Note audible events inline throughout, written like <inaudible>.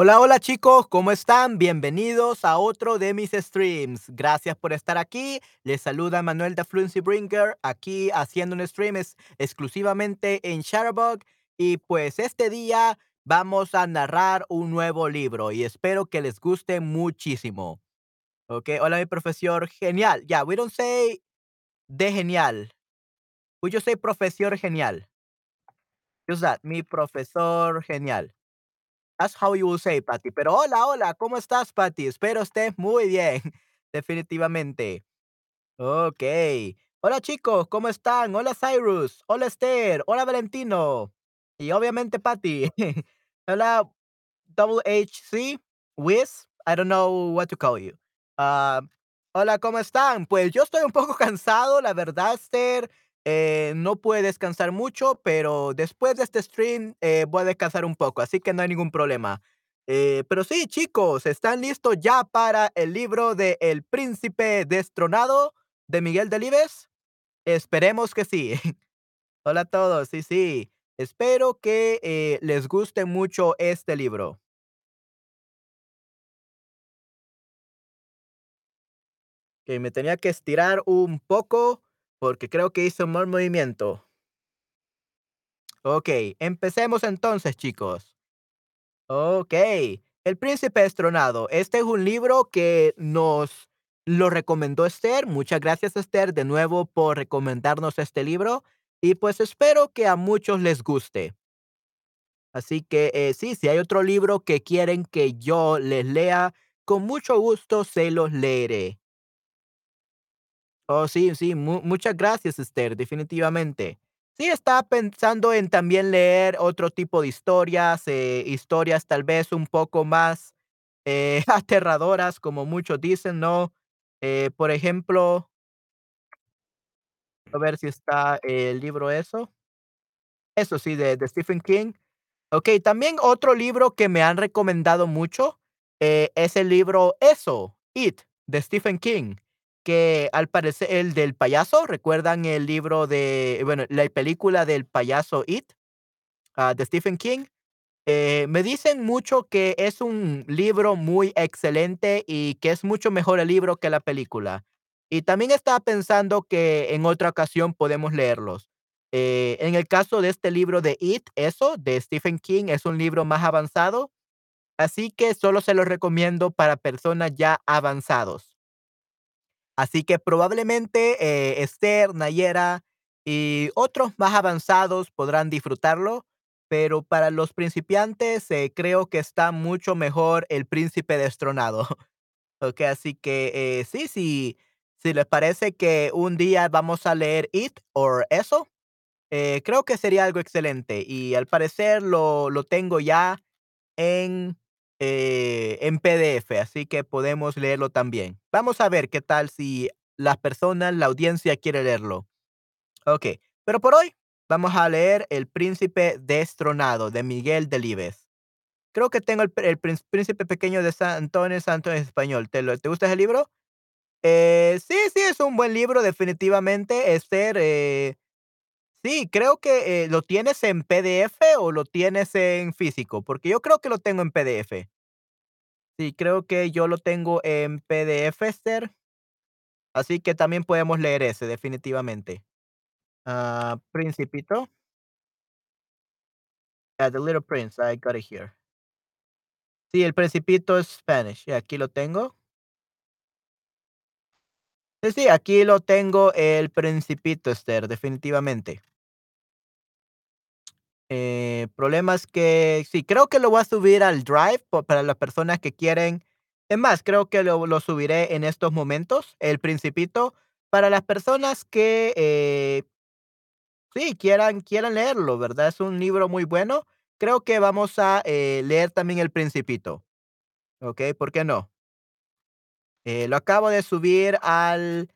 Hola, hola chicos, ¿cómo están? Bienvenidos a otro de mis streams. Gracias por estar aquí. Les saluda Manuel de Fluency Bringer, aquí haciendo un stream es- exclusivamente en Shutterbug. Y pues este día vamos a narrar un nuevo libro y espero que les guste muchísimo. Ok, hola mi profesor, genial. Ya, we don't say de genial. We just say profesor genial. Use that, mi profesor genial. That's how you will say, Patty. Pero hola, hola, ¿cómo estás, Patty? Espero estés muy bien, <laughs> definitivamente. Okey. Hola, chicos, ¿cómo están? Hola, Cyrus. Hola, Esther. Hola, Valentino. Y obviamente, Patty. <laughs> Hola, Double HC, Wiz, I don't know what to call you. Ah, hola, ¿cómo están? Pues yo estoy un poco <laughs> cansado, la verdad, Esther. Eh, no pude descansar mucho, pero después de este stream eh, voy a descansar un poco, así que no hay ningún problema. Eh, pero sí, chicos, ¿están listos ya para el libro de El Príncipe Destronado de Miguel Delibes? Esperemos que sí. <laughs> Hola a todos, sí, sí. Espero que les guste mucho este libro. Que me tenía que estirar un poco porque creo que hice un mal movimiento. Okey, empecemos entonces, chicos. Okey, El Príncipe Destronado. Este es un libro que nos lo recomendó Esther. Muchas gracias, Esther, de nuevo por recomendarnos este libro, y pues espero que a muchos les guste. Así que, eh, sí, si hay otro libro que quieren que yo les lea, con mucho gusto se los leeré. Oh, sí, sí, mu muchas gracias, Esther, definitivamente. Sí, estaba pensando en también leer otro tipo de historias, eh, historias tal vez un poco más, eh, <laughs> aterradoras, como muchos dicen, ¿no? Eh, por ejemplo, a ver si está el libro eso. Eso sí, de de Stephen King. Okey, también otro libro que me han recomendado mucho, es el libro Eso, It, de Stephen King, que al parecer el del payaso, ¿recuerdan el libro de bueno, la película del payaso It, ah, de Stephen King? Eh, me dicen mucho que es un libro muy excelente y que es mucho mejor el libro que la película. Y también estaba pensando que en otra ocasión podemos leerlos. Eh, en el caso de este libro de It, eso, de Stephen King, es un libro más avanzado, así que solo se lo recomiendo para personas ya avanzados. Así que probablemente eh, Esther, Nayera y otros más avanzados podrán disfrutarlo, pero para los principiantes eh, creo que está mucho mejor El Príncipe Destronado. <laughs> Ok, así que eh, sí, sí, si les parece que un día vamos a leer It o eso, creo que sería algo excelente. Y al parecer lo, lo tengo ya en, eh, en PDF, así que podemos leerlo también. Vamos a ver qué tal si las personas, la audiencia quiere leerlo. Ok, pero por hoy vamos a leer El Príncipe Destronado de Miguel Delibes. Creo que tengo el, pr- el Prín- Príncipe Pequeño de San Antonio Santo en español. ¿Te, lo- ¿Te gusta ese libro? Eh, sí, sí, es un buen libro, definitivamente. Esther, eh, sí, creo que eh, lo tienes en PDF o lo tienes en físico, porque yo creo que lo tengo en PDF. Sí, creo que yo lo tengo en PDF, Esther, así que también podemos leer ese, definitivamente. Ah, Principito. Yeah, The Little Prince, I got it here. Sí, El Principito es Spanish, aquí lo tengo. Sí, sí, aquí lo tengo, El Principito, Esther, definitivamente. Eh, problemas que sí, creo que lo voy a subir al Drive para las personas que quieren. Es más, creo que lo, lo subiré en estos momentos, El Principito, para las personas que eh, Sí, quieran quieran leerlo, ¿verdad? Es un libro muy bueno. Creo que vamos a, eh, leer también El Principito, ¿ok? ¿Por qué no? Lo acabo de subir al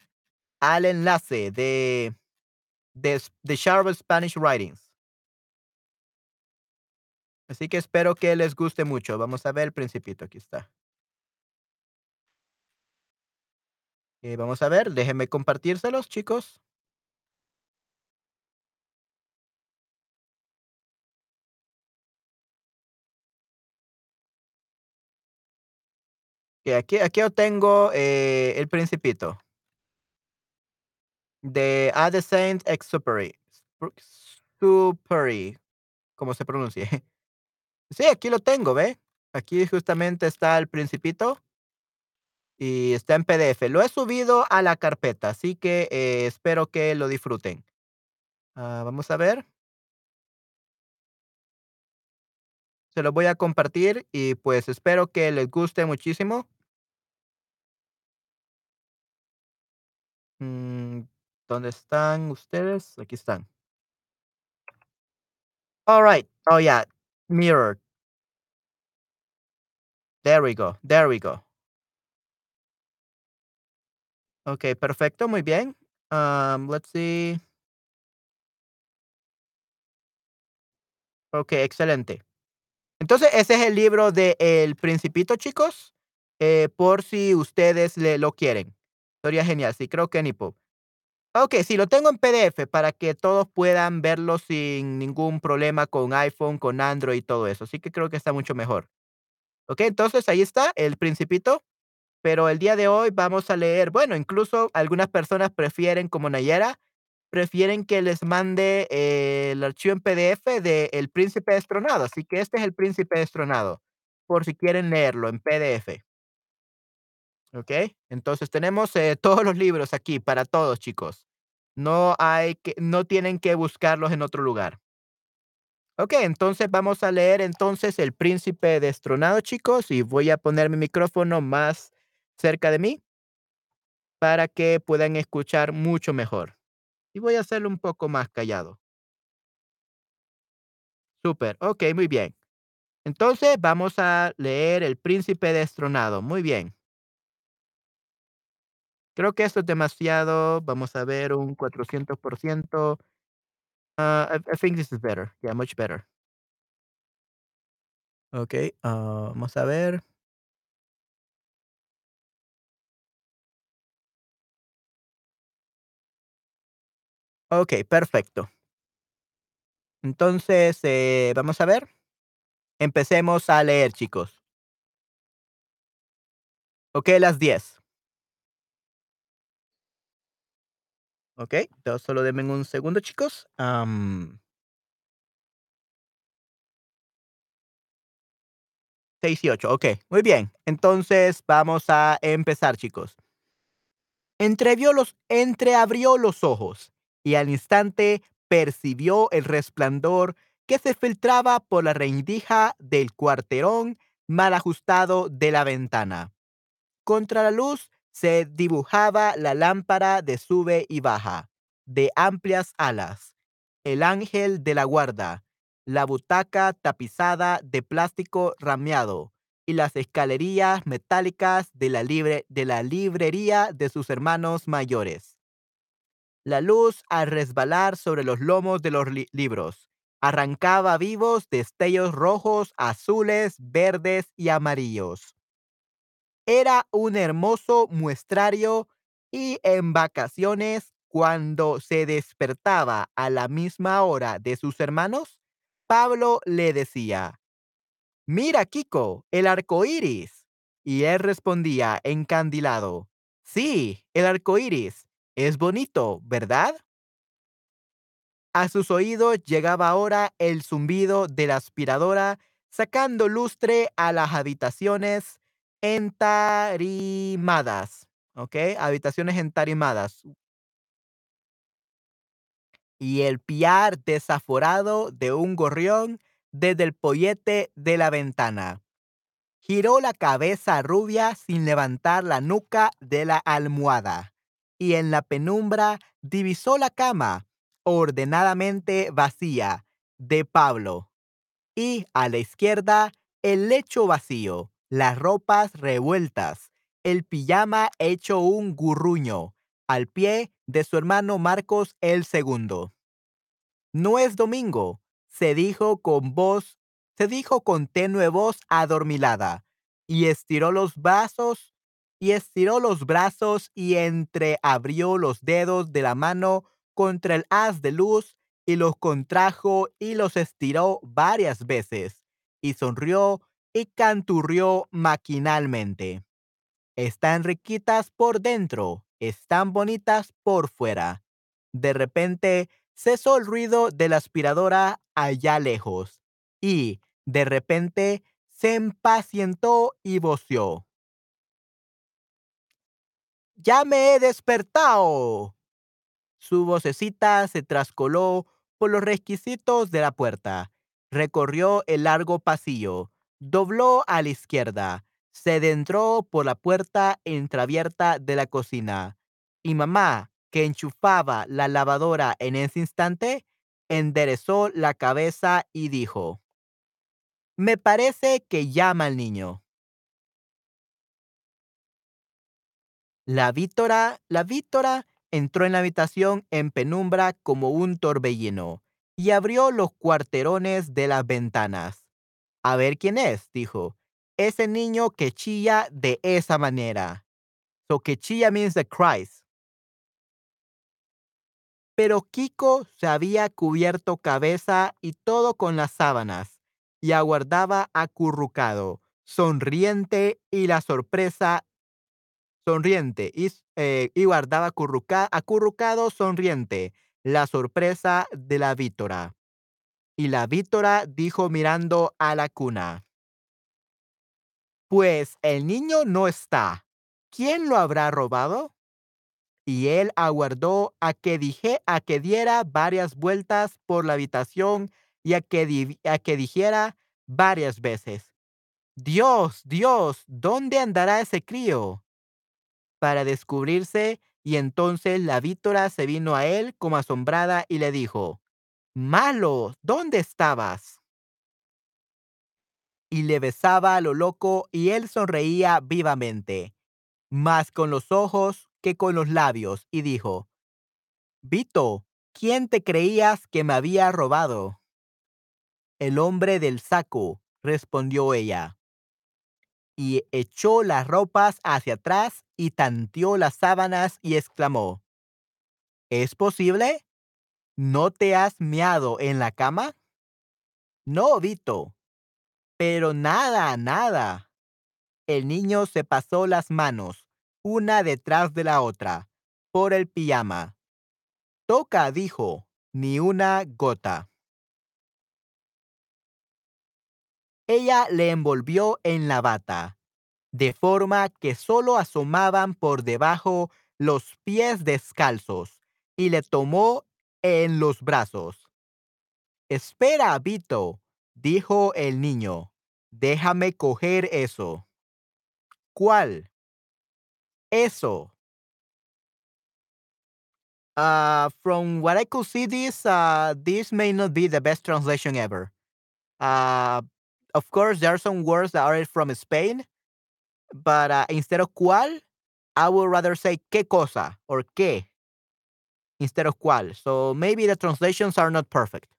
al enlace de de de Sharp Spanish Writings. Así que espero que les guste mucho. Vamos a ver El Principito, aquí está. Eh, vamos a ver, déjenme compartírselos, chicos. Aquí aquí tengo, eh, El Principito. De A de Saint-Exupéry, Spr Supéry, como se pronuncie. Sí, aquí lo tengo, ¿ve? Aquí justamente está El Principito y está en PDF. Lo he subido a la carpeta, así que, eh, espero que lo disfruten. Ah, vamos a ver. Se los voy a compartir y, pues, espero que les guste muchísimo. Mm, ¿dónde están ustedes? Aquí están. Alright. Oh, yeah, mirror. There we go, there we go. Okey, perfecto, muy bien. Am, let's see. Okey, excelente. Entonces, ese es el libro de El Principito, chicos, eh, por si ustedes le lo quieren. Estaría genial, sí, creo que ni po okey, sí, lo tengo en PDF para que todos puedan verlo sin ningún problema con iPhone, con Android y todo eso, así que creo que está mucho mejor. Okey, entonces ahí está El Principito, pero el día de hoy vamos a leer bueno, incluso algunas personas prefieren, como Nayera, prefieren que les mande el archivo en PDF de El Príncipe Destronado, así que este es El Príncipe Destronado, por si quieren leerlo en PDF. Okey, entonces tenemos, eh, <laughs> todos los libros aquí para todos, chicos. No hay que no tienen que buscarlos en otro lugar. Okey, entonces vamos a leer entonces El Príncipe Destronado, chicos, y voy a poner mi micrófono más cerca de mí para que puedan escuchar mucho mejor. Y voy a hacerlo un poco más callado. Súper, okey, muy bien. Entonces, vamos a leer El Príncipe Destronado, muy bien. Creo que esto es demasiado, vamos a ver un 400%. Ah, I I think this is better, yeah, much better. Okey, ah, vamos a ver. Okey, perfecto. Entonces, eh, vamos a ver. Empecemos a leer, chicos. Okey, las 10. Entonces solo denme un segundo, chicos, am 6 y 8, okey, muy bien. Entonces, vamos a empezar, chicos. Entrevió los entreabrió los ojos, y al instante percibió el resplandor que se filtraba por la rendija del cuarterón mal ajustado de la ventana. Contra la luz se dibujaba la lámpara de sube y baja, de amplias alas, el ángel de la guarda, la butaca tapizada de plástico rameado y las escalerías metálicas de la librería de sus hermanos mayores. La luz, al resbalar sobre los lomos de los li libros, arrancaba vivos destellos rojos, azules, verdes y amarillos. Era un hermoso muestrario, y en vacaciones, cuando se despertaba a la misma hora de sus hermanos, Pablo le decía: "Mira, Kiko, el arco iris", y él respondía encandilado: "Sí, el arco iris, es bonito, ¿verdad?". A sus oídos llegaba ahora el zumbido de la aspiradora sacando lustre a las habitaciones entarimadas, ¿okey? Habitaciones entarimadas. Y el piar desaforado de un gorrión desde el pollete de la ventana. Giró la cabeza rubia sin levantar la nuca de la almohada, y en la penumbra divisó la cama, ordenadamente vacía, de Pablo, y a la izquierda el lecho vacío, las ropas revueltas, el pijama hecho un gurruño, al pie de su hermano Marcos el segundo. "No es domingo", se dijo con voz se dijo con tenue voz adormilada, y estiró los brazos y estiró los brazos y entreabrió los dedos de la mano contra el haz de luz, y los contrajo y los estiró varias veces, y sonrió y canturrió maquinalmente. Están riquitas por dentro, están bonitas por fuera. De repente cesó el ruido de la aspiradora allá lejos y, de repente, se impacientó y voció. ¡Ya me he despertado! Su vocecita se trascoló por los requisitos de la puerta, recorrió el largo pasillo, dobló a la izquierda, se adentró por la puerta entreabierta de la cocina, y mamá, que enchufaba la lavadora en ese instante, enderezó la cabeza y dijo, Me parece que llama al niño. La Víctora, la Víctora entró en la habitación en penumbra como un torbellino y abrió los cuarterones de las ventanas. A ver quién es, dijo. Ese niño que chilla de esa manera. So que chilla means the cries. Pero Kiko se había cubierto cabeza y todo con las sábanas y aguardaba acurrucado, sonriente y la sorpresa sonriente y, eh, guardaba acurruca- acurrucado sonriente la sorpresa de la vítora. Y la vítora dijo mirando a la cuna. Pues el niño no está. ¿Quién lo habrá robado? Y él aguardó a que dije, a que diera varias vueltas por la habitación y a que, a que dijera varias veces, Dios, Dios, ¿dónde andará ese crío? Para descubrirse, y entonces la vítora se vino a él como asombrada y le dijo, Malo, ¿dónde estabas? Y le besaba a lo loco y él sonreía vivamente, más con los ojos que con los labios, y dijo, Vito, ¿quién te creías que me había robado? El hombre del saco, respondió ella. Y echó las ropas hacia atrás y tanteó las sábanas y exclamó, ¿Es posible? ¿No te has meado en la cama? No, Vito. Pero nada, nada. El niño se pasó las manos, una detrás de la otra, por el pijama. Toca, dijo, ni una gota. Ella le envolvió en la bata, de forma que solo asomaban por debajo los pies descalzos, y le tomó en los brazos. Espera, Vito, dijo el niño. Déjame coger eso. ¿Cuál? Eso. Uh, from what I could see, this uh, this may not be the best translation ever. Uh, of course, there are some words that are from Spain, but instead of cuál, I would rather say qué cosa or qué instead of cuál. So maybe the translations are not perfect.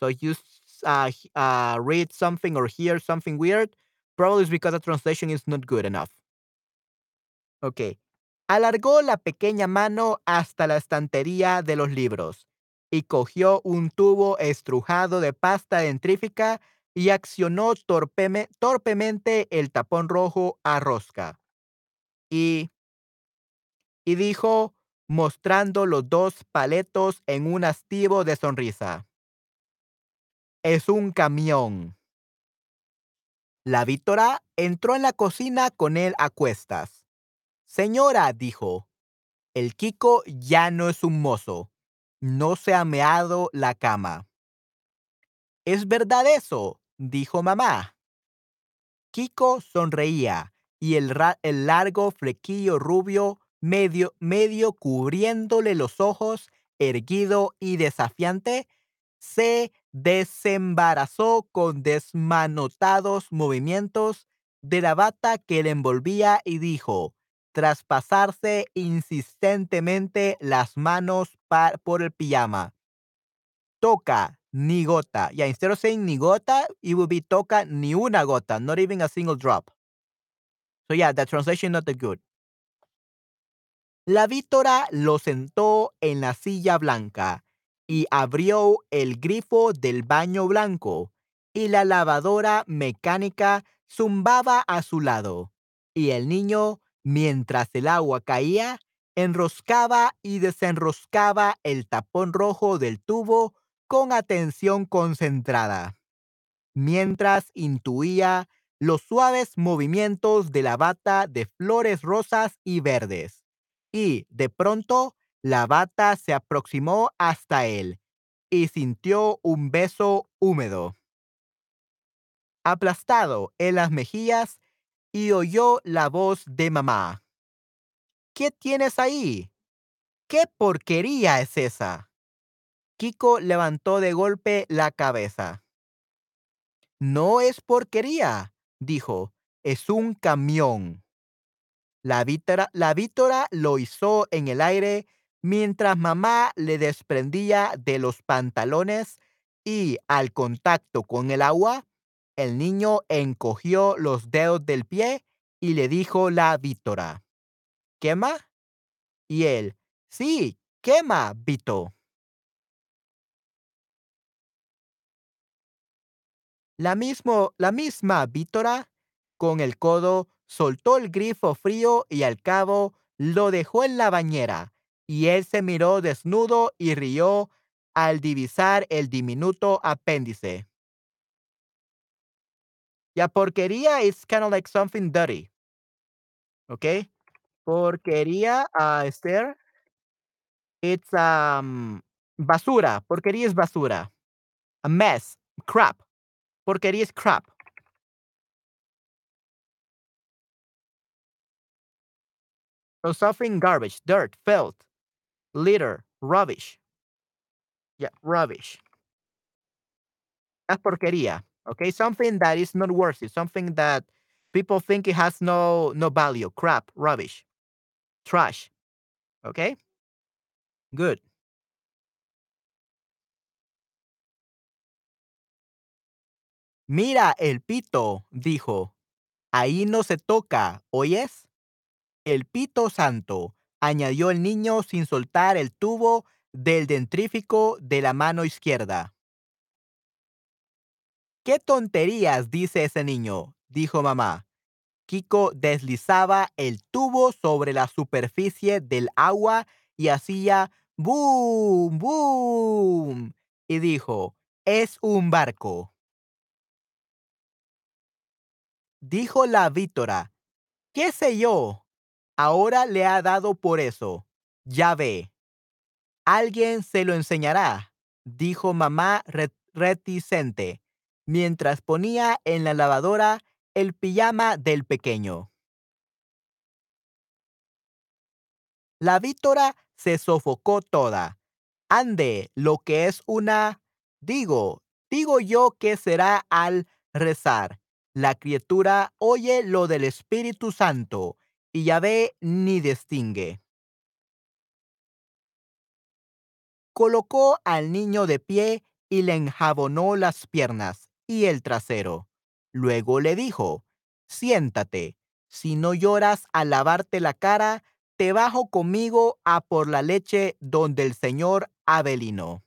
So you uh, uh, read something or hear something weird, probably it's because the translation is not good enough. Ok. Alargó la pequeña mano hasta la estantería de los libros y cogió un tubo estrujado de pasta dentrífica y accionó torpeme- torpemente el tapón rojo a rosca. Y, y dijo, mostrando los dos paletos en un hastivo de sonrisa. Es un camión. La Víctora entró en la cocina con él a cuestas. Señora, dijo, el Kiko ya no es un mozo. No se ha meado la cama. ¿Es verdad eso? dijo mamá. Kiko sonreía y el largo flequillo rubio medio, medio cubriéndole los ojos, erguido y desafiante, se desembarazó con desmanotados movimientos de la bata que le envolvía y dijo, tras pasarse insistentemente las manos por el pijama, toca ni gota. Yeah, instead of saying ni gota, it would be toca ni una gota, not even a single drop. So yeah, the translation not that good. La vítora lo sentó en la silla blanca y abrió el grifo del baño blanco y la lavadora mecánica zumbaba a su lado. Y el niño, mientras el agua caía, enroscaba y desenroscaba el tapón rojo del tubo con atención concentrada, mientras intuía los suaves movimientos de la bata de flores rosas y verdes. Y, de pronto, la bata se aproximó hasta él y sintió un beso húmedo, aplastado en las mejillas, y oyó la voz de mamá. ¿Qué tienes ahí? ¿Qué porquería es esa? Kiko levantó de golpe la cabeza. No es porquería, dijo, es un camión. La vítora, la vítora lo hizo en el aire mientras mamá le desprendía de los pantalones y al contacto con el agua, el niño encogió los dedos del pie y le dijo la vítora, ¿quema? Y él, sí, quema, Vito. La, mismo, la misma vítora, con el codo, soltó el grifo frío y al cabo lo dejó en la bañera, y él se miró desnudo y rió al divisar el diminuto apéndice. Ya porquería is kind of like something dirty. ¿Ok? Porquería, uh, Esther, it's um, basura. Porquería es basura. A mess. Crap. Porquería es crap. So something garbage, dirt, filth, litter, rubbish. Yeah, rubbish. That's porquería. Okay, something that is not worthy, something that people think it has no no value. Crap, rubbish, trash. Okay, good. Mira el pito, dijo. Ahí no se toca, ¿oyes? El pito santo, añadió el niño sin soltar el tubo del dentrífico de la mano izquierda. ¿Qué tonterías dice ese niño? dijo mamá. Kiko deslizaba el tubo sobre la superficie del agua y hacía boom, boom. Y dijo, es un barco. Dijo la vítora, ¿qué sé yo? Ahora le ha dado por eso. Ya ve. Alguien se lo enseñará, dijo mamá reticente, mientras ponía en la lavadora el pijama del pequeño. La vítora se sofocó toda. Ande, lo que es una... Digo, digo yo que será al rezar. La criatura oye lo del Espíritu Santo y ya ve ni distingue. Colocó al niño de pie y le enjabonó las piernas y el trasero. Luego le dijo, siéntate, si no lloras al lavarte la cara, te bajo conmigo a por la leche donde el señor Abelino.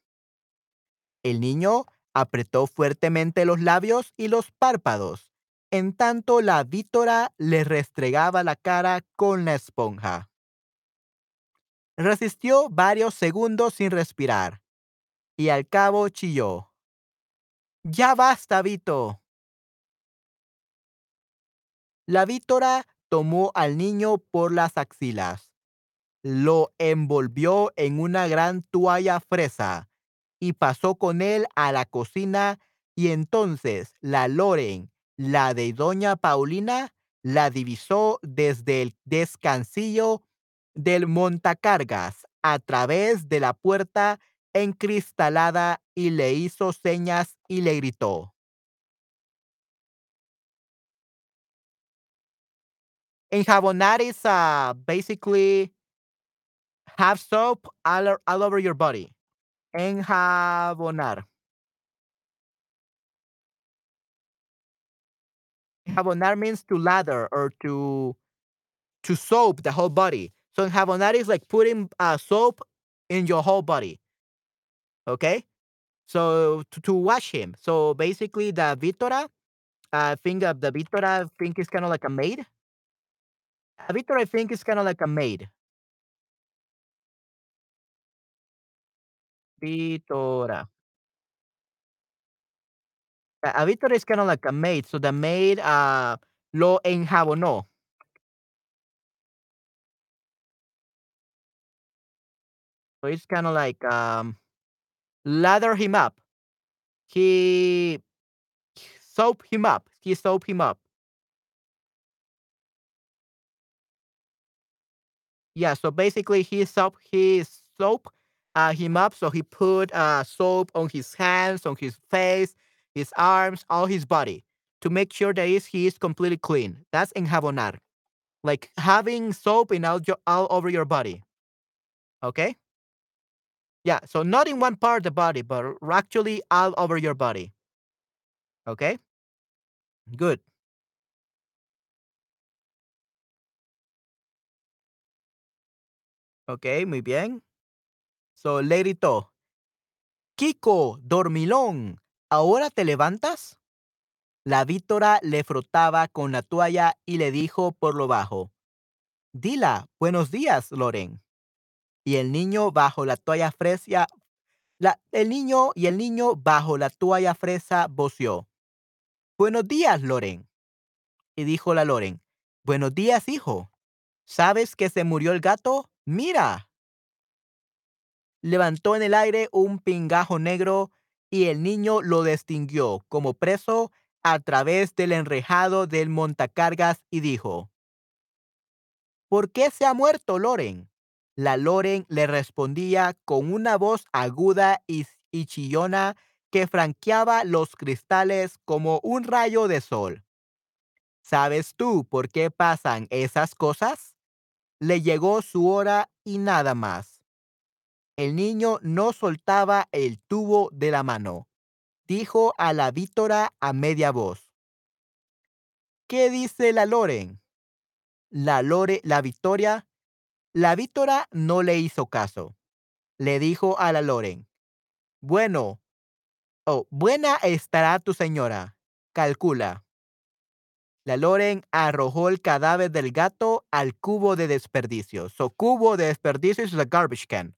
El niño apretó fuertemente los labios y los párpados, en tanto la vítora le restregaba la cara con la esponja. Resistió varios segundos sin respirar, y al cabo chilló. Ya basta, Vito. La vítora tomó al niño por las axilas, lo envolvió en una gran toalla fresa y pasó con él a la cocina y entonces la Loren, la de doña Paulina, la divisó desde el descansillo del montacargas a través de la puerta encristalada y le hizo señas y le gritó. Enjabonar is basically have soap all, all over your body. Enjabonar. Enjabonar means to lather or to to soap the whole body. So enjabonar is like putting uh, soap in your whole body. Okay? So to, to wash him. So basically the Vitora, I think of the Vitora, I think is kind of like a maid. A Víctor, I think, is kinda like a maid. Vítora. A a Víctor is kinda like a maid, so the maid, ah, lo enjabonó. So it's kinda like, um, lather him up. He soap him up. He soap him up. Yeah, so basically he soap he soap, uh, him up, so he put, uh, soap on his hands, on his face, his arms, all his body to make sure that is he is completely clean. That's enjabonar. Like having soap in all all over your body. Okay? Yeah, so not in one part of the body, but actually all over your body. Okay? Good. Okay, muy bien. So, le gritó: "Kiko, dormilón, ¿ahora te levantas?". La vítora le frotaba con la toalla y le dijo por lo bajo: "Dila, buenos días, Loren". Y el niño bajo la toalla fresca la el niño y el niño bajo la toalla fresa voció: "Buenos días, Loren". Y dijo la Loren: "Buenos días, hijo. ¿Sabes que se murió el gato? ¡Mira!". Levantó en el aire un pingajo negro y el niño lo distinguió como preso a través del enrejado del montacargas y dijo: "¿Por qué se ha muerto Loren?". La Loren le respondía con una voz aguda y y chillona que franqueaba los cristales como un rayo de sol: "¿Sabes tú por qué pasan esas cosas? Le llegó su hora y nada más". El niño no soltaba el tubo de la mano. Dijo a la vítora a media voz: "¿Qué dice la Loren?". La Lore la Victoria la vítora no le hizo caso. Le dijo a la Loren: "Bueno, oh, buena estará tu señora, calcula". La Loren arrojó el cadáver del gato al cubo de desperdicio. So, cubo de desperdicio is a garbage can.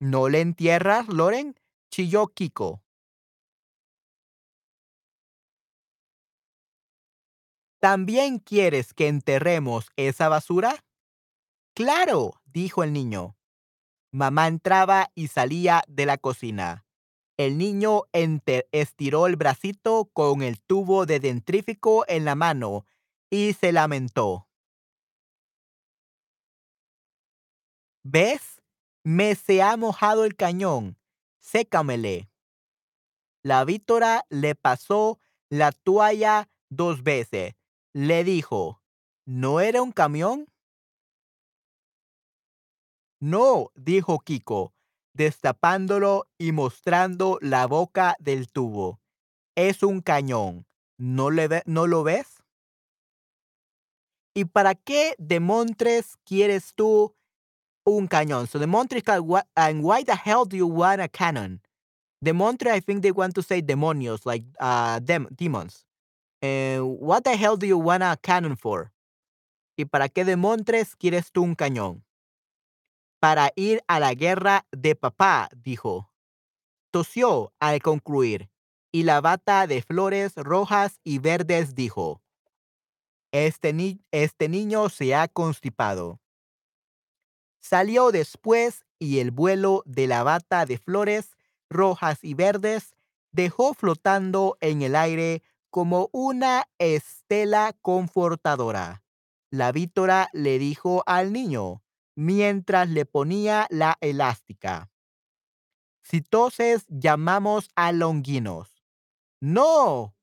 ¿No le entierras, Loren? chilló Kiko. ¿También quieres que enterremos esa basura? Claro, dijo el niño. Mamá entraba y salía de la cocina. El niño estiró el bracito con el tubo de dentrífico en la mano y se lamentó. ¿Ves? Me se ha mojado el cañón. Sécamele. La vítora le pasó la toalla dos veces. Le dijo, ¿no era un camión? No, dijo Kiko, destapándolo y mostrando la boca del tubo. Es un cañón. ¿No, ¿no lo ves? ¿Y para qué demontres quieres tú un cañón? So demontres, ca- wha- and why the hell do you want a cannon? Demontre, I think they want to say demonios, like uh, dem- demons. What the hell do you want a cannon for? ¿Y para qué demontres quieres tú un cañón? Para ir a la guerra de papá, dijo. Tosió al concluir, y la bata de flores rojas y verdes dijo, este, ni- este niño se ha constipado. Salió después y el vuelo de la bata de flores rojas y verdes dejó flotando en el aire como una estela confortadora. La vítora le dijo al niño mientras le ponía la elástica. Si toses, llamamos a Longinos. No.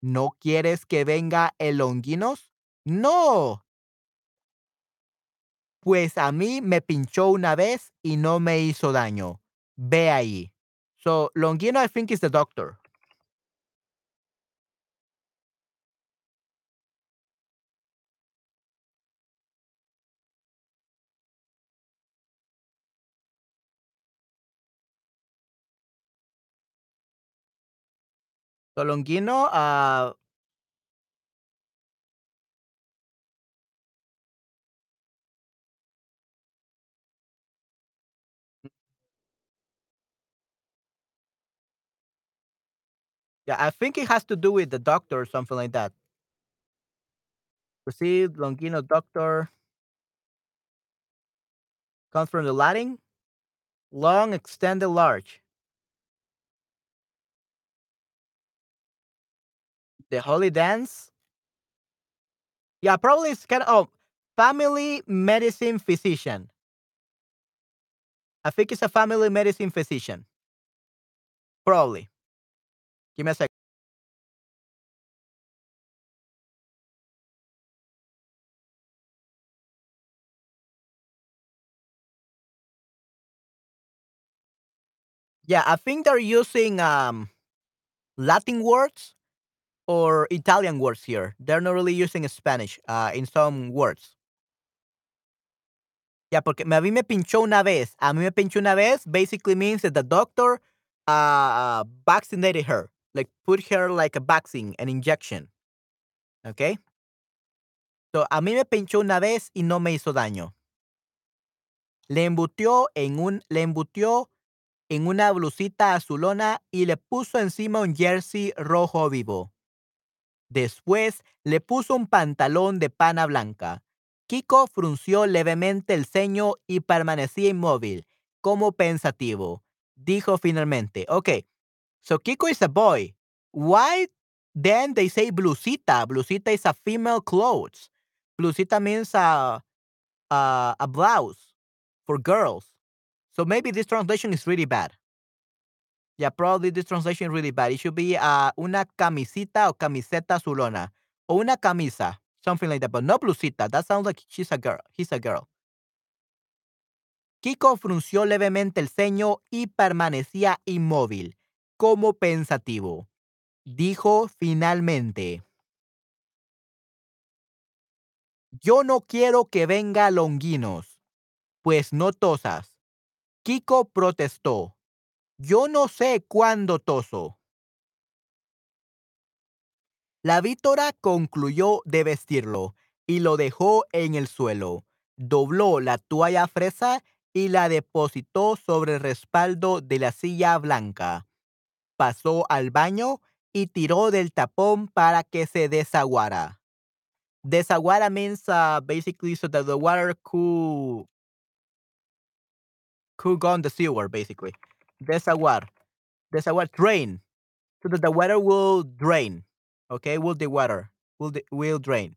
¿No quieres que venga el Longinos? No. Pues a mí me pinchó una vez y no me hizo daño. Ve ahí. So, Longino, I think, is the doctor. So, Longino, uh, Yeah, I think it has to do with the doctor or something like that. Proceed, longino doctor. Comes from the Latin. Long, extended, large. The Holy Dance. Yeah, probably it's kind of oh, family medicine physician. I think it's a family medicine physician. Probably. Give me a second. Yeah, I think they're using um, Latin words or Italian words here. They're not really using Spanish uh, in some words. Yeah, porque a mí me pinchó una vez. A mí me pinchó una vez basically means that the doctor uh, vaccinated her, like put her like a vaccine, an injection. Okay? So, a mí me pinchó una vez y no me hizo daño. Le embutió en un, le embutió en una blusita azulona y le puso encima un jersey rojo vivo. Después le puso un pantalón de pana blanca. Kiko frunció levemente el ceño y permanecía inmóvil, como pensativo. Dijo finalmente, okay, so Kiko is a boy. Why then they say blusita? Blusita is a female clothes. Blusita means a, a, a blouse for girls. So maybe this translation is really bad. Yeah, probably this translation is really bad. It should be uh, una camisita o camiseta azulona. O una camisa. Something like that. But no blusita. That sounds like she's a girl. He's a girl. Kiko frunció levemente el ceño y permanecía inmóvil, como pensativo. Dijo finalmente. Yo no quiero que venga Longuinos, pues no tosas. Kiko protestó. Yo no sé cuándo toso. La vítora concluyó de vestirlo y lo dejó en el suelo. Dobló la toalla fresa y la depositó sobre el respaldo de la silla blanca. Pasó al baño y tiró del tapón para que se desaguara. Desaguara means basically so that the water could could go on the sewer, basically. Desaguar. Desaguar, drain. So that the water will drain. Okay, will the water, will, the, will drain.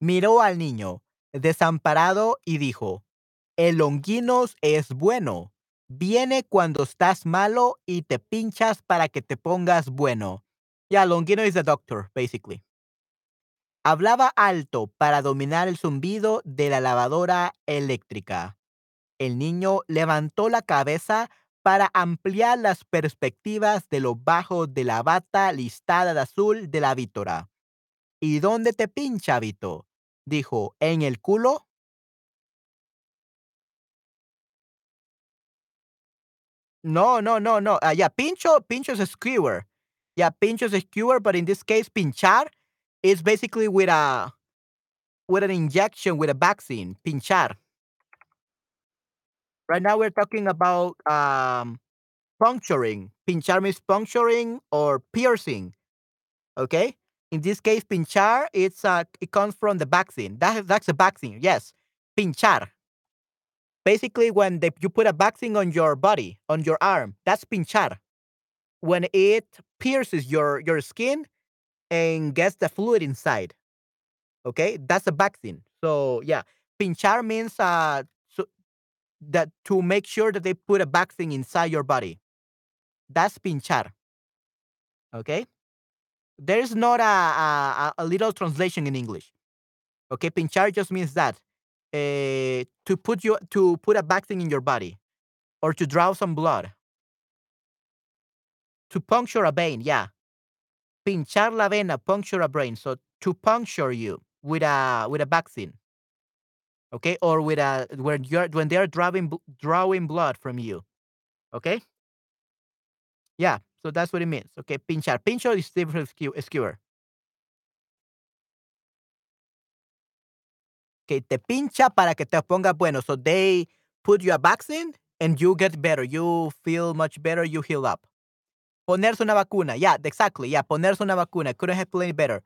Miró al niño, desamparado, y dijo, el Longuinos es bueno. Viene cuando estás malo y te pinchas para que te pongas bueno. Yeah, Longino is a doctor, basically. Hablaba alto para dominar el zumbido de la lavadora eléctrica. El niño levantó la cabeza para ampliar las perspectivas de lo bajo de la bata listada de azul de la vítora. ¿Y dónde te pincha, Vito? Dijo, ¿en el culo? No, no, no, no. Uh, yeah, pincho, pincho is a skewer. Yeah, pincho is a skewer, but in this case, pinchar is basically with a with an injection with a vaccine. Pinchar. Right now, we're talking about um, puncturing. Pinchar means puncturing or piercing. Okay. In this case, pinchar it's uh, it comes from the vaccine. That that's a vaccine. Yes, pinchar. Basically, when they, you put a vaccine on your body, on your arm, that's pinchar. When it pierces your your skin and gets the fluid inside. Okay, that's a vaccine. So yeah, pinchar means uh so that to make sure that they put a vaccine inside your body. That's pinchar. Okay, there's not a, a a little translation in English. Okay, pinchar just means that uh, to put you to put a vaccine in your body or to draw some blood. To puncture a vein, yeah. Pinchar la vena, puncture a brain. So to puncture you with a with a vaccine. Okay, or with a when you're when they're drawing drawing blood from you. Okay. Yeah, so that's what it means. Okay, pinchar. Pincho is different skewer. Que te pincha para que te pongas bueno. So they put you a vaccine and you get better. You feel much better. You heal up. Ponerse una vacuna. Yeah, exactly. Yeah, ponerse una vacuna. Couldn't have played better.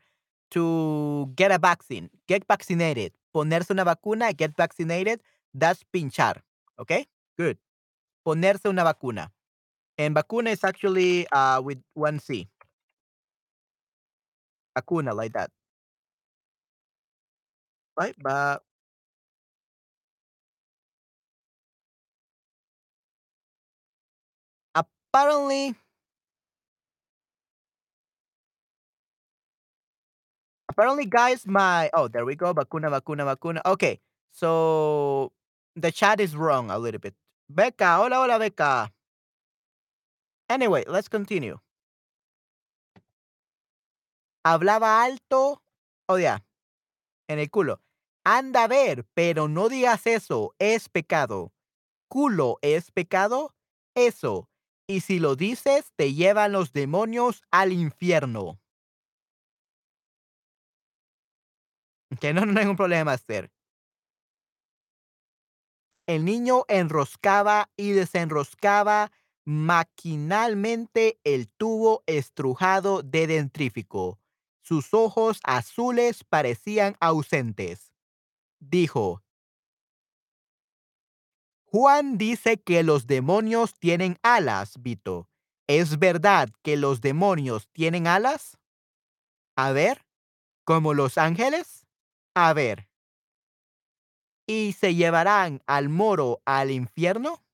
To get a vaccine. Get vaccinated. Ponerse una vacuna. Get vaccinated. That's pinchar. Okay? Good. Ponerse una vacuna. And vacuna is actually uh, with one C. Vacuna, like that. Right? But apparently, apparently, guys, my oh, there we go. Vacuna, vacuna, vacuna. Okay, so the chat is wrong a little bit. Becca, hola, hola, Becca. Anyway, let's continue. Hablaba alto, oh yeah, en el culo. Anda a ver, pero no digas eso, es pecado. Culo es pecado, eso. Y si lo dices, te llevan los demonios al infierno. Que no, no hay ningún problema, Esther. El niño enroscaba y desenroscaba maquinalmente el tubo estrujado de dentrífico. Sus ojos azules parecían ausentes. Dijo, Juan dice que los demonios tienen alas, Vito. ¿Es verdad que los demonios tienen alas? A ver, ¿como los ángeles? A ver. ¿Y se llevarán al moro al infierno?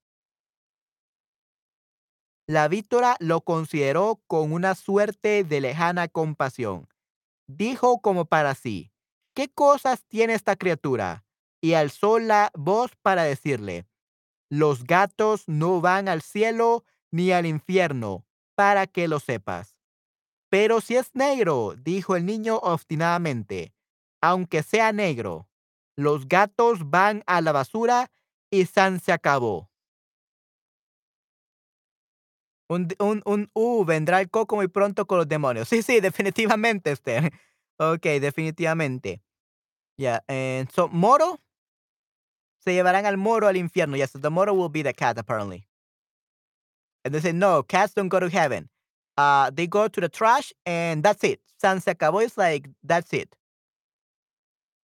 La vítora lo consideró con una suerte de lejana compasión. Dijo como para sí, ¿qué cosas tiene esta criatura? Y alzó la voz para decirle, los gatos no van al cielo ni al infierno, para que lo sepas. Pero si es negro, dijo el niño obstinadamente, aunque sea negro, los gatos van a la basura y San se acabó. Un, un, un, uh, vendrá el coco muy pronto con los demonios. Sí, sí, definitivamente, Esther. Ok, definitivamente. Ya, yeah, so, moro, se llevarán al moro al infierno. Yes, the moro will be the cat, apparently. And they say, no, cats don't go to heaven. Uh, they go to the trash and that's it. San se acabó. It's like, that's it.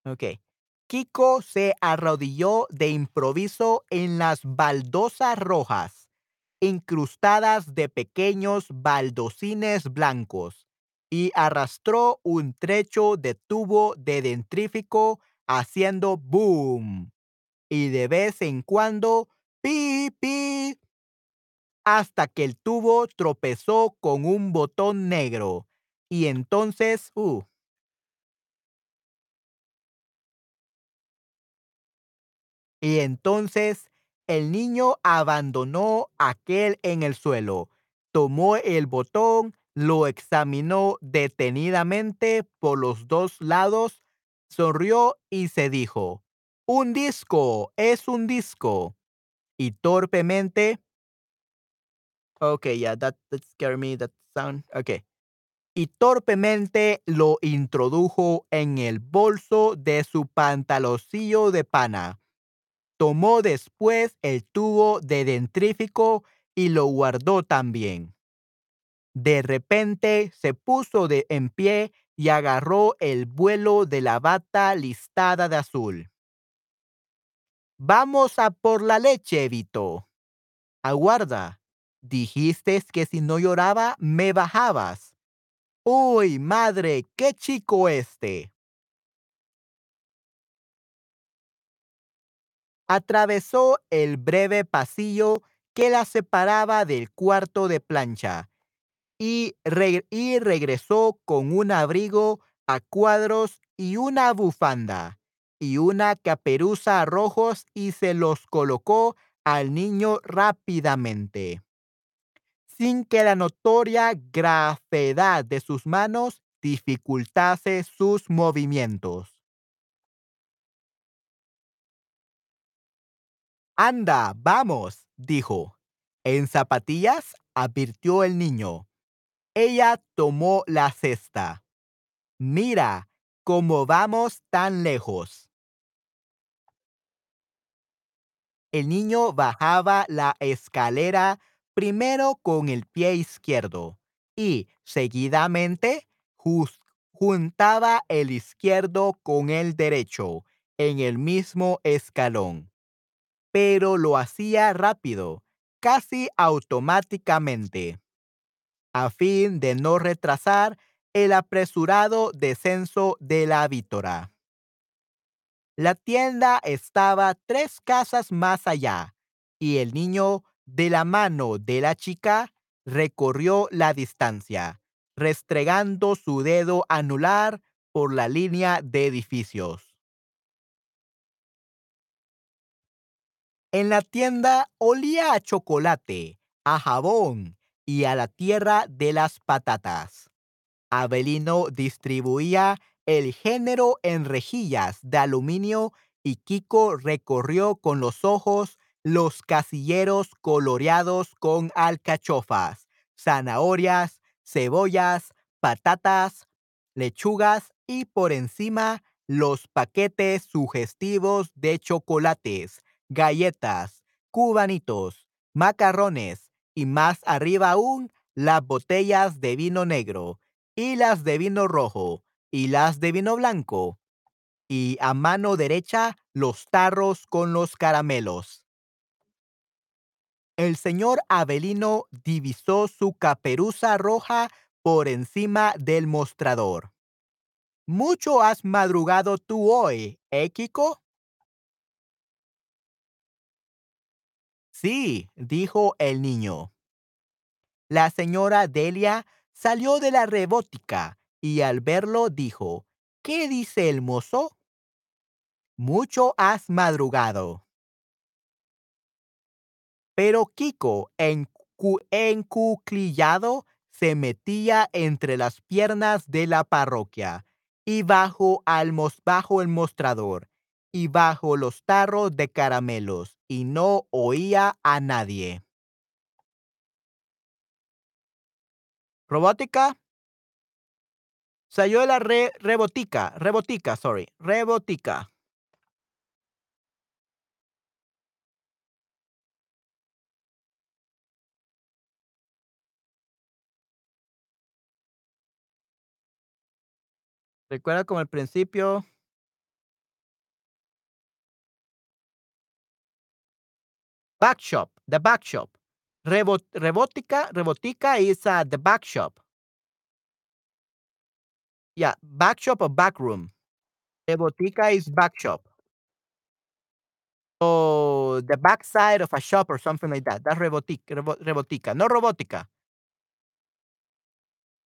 Ok. Kiko se arrodilló de improviso en las baldosas rojas, incrustadas de pequeños baldocines blancos, y arrastró un trecho de tubo de dentrífico haciendo boom. Y de vez en cuando, pi, pi, hasta que el tubo tropezó con un botón negro. Y entonces, uh, Y entonces el niño abandonó aquel en el suelo, tomó el botón, lo examinó detenidamente por los dos lados, sonrió y se dijo, un disco, es un disco. Y torpemente, ok, yeah, that, scared me, that sound, ok. Y torpemente lo introdujo en el bolso de su pantaloncillo de pana Tomó después el tubo de dentrífico y lo guardó también. De repente se puso de en pie y agarró el vuelo de la bata listada de azul. Vamos a por la leche, Vito. Aguarda. Dijiste que si no lloraba, me bajabas. Uy, madre, qué chico este. atravesó el breve pasillo que la separaba del cuarto de plancha y, regresó con un abrigo a cuadros y una bufanda y una caperuza rojos y se los colocó al niño rápidamente, sin que la notoria gravedad de sus manos dificultase sus movimientos. Anda, vamos, dijo. ¿En zapatillas? advirtió el niño. Ella tomó la cesta. Mira, cómo vamos tan lejos. El niño bajaba la escalera primero con el pie izquierdo y, seguidamente, juntaba el izquierdo con el derecho en el mismo escalón. Pero lo hacía rápido, casi automáticamente, a fin de no retrasar el apresurado descenso de la vítora. La tienda estaba tres casas más allá, y el niño, de la mano de la chica, recorrió la distancia, restregando su dedo anular por la línea de edificios. En la tienda olía a chocolate, a jabón y a la tierra de las patatas. Abelino distribuía el género en rejillas de aluminio y Kiko recorrió con los ojos los casilleros coloreados con alcachofas, zanahorias, cebollas, patatas, lechugas y por encima los paquetes sugestivos de chocolates, galletas, cubanitos, macarrones y más arriba aún las botellas de vino negro y las de vino rojo y las de vino blanco y a mano derecha los tarros con los caramelos. El señor Avelino divisó su caperuza roja por encima del mostrador. Mucho has madrugado tú hoy, ¿eh, Sí, dijo el niño. La señora Delia salió de la rebótica y al verlo dijo, ¿Qué dice el mozo? Mucho has madrugado. Pero Kiko, encu- encuclillado, se metía entre las piernas de la parroquia y bajo, al mos- bajo el mostrador y bajo los tarros de caramelos y no oía a nadie. Robótica. Salió la re- rebotica, rebotica, sorry, rebotica. Recuerda como el principio. Back shop, the back shop. Rebot, rebotica, is uh, the back shop. Yeah, back shop or back room. Rebotica is back shop. So the back side of a shop or something like that. That's rebotica, no robótica.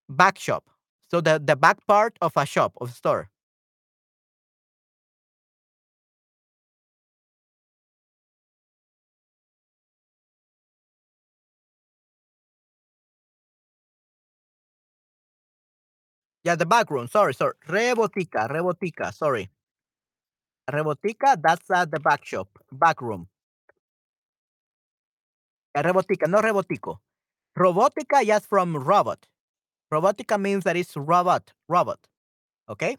Back shop. So the, the back part of a shop, of store. Yeah, the back room. Sorry, sorry. Rebotica, rebotica. Sorry. Rebotica, that's uh, the back shop, back room. Yeah, rebotica, no rebotico. Robotica, yes, from robot. Robotica means that it's robot, robot. Okay?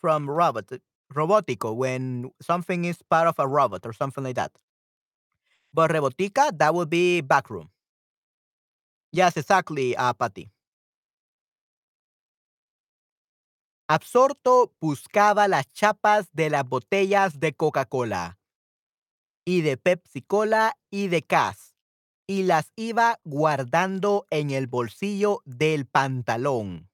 From robot. Robotico, when something is part of a robot or something like that. But rebotica, that would be back room. Yes, exactly, uh, Patty. Absorto buscaba las chapas de las botellas de Coca-Cola y de Pepsi-Cola y de Cas y las iba guardando en el bolsillo del pantalón,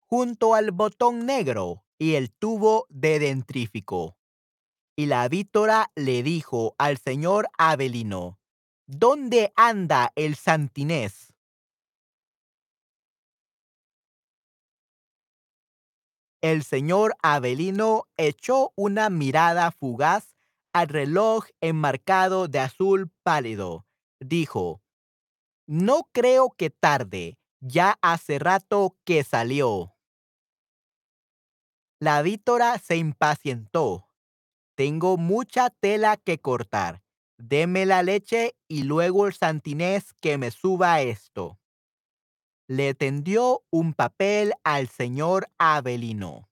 junto al botón negro y el tubo de dentrífico. Y la vítora le dijo al señor Avelino, ¿Dónde anda el santinés? El señor Avelino echó una mirada fugaz al reloj enmarcado de azul pálido. Dijo, no creo que tarde, ya hace rato que salió. La vítora se impacientó. Tengo mucha tela que cortar. Deme la leche y luego el santinés que me suba esto. Le tendió un papel al señor Avelino.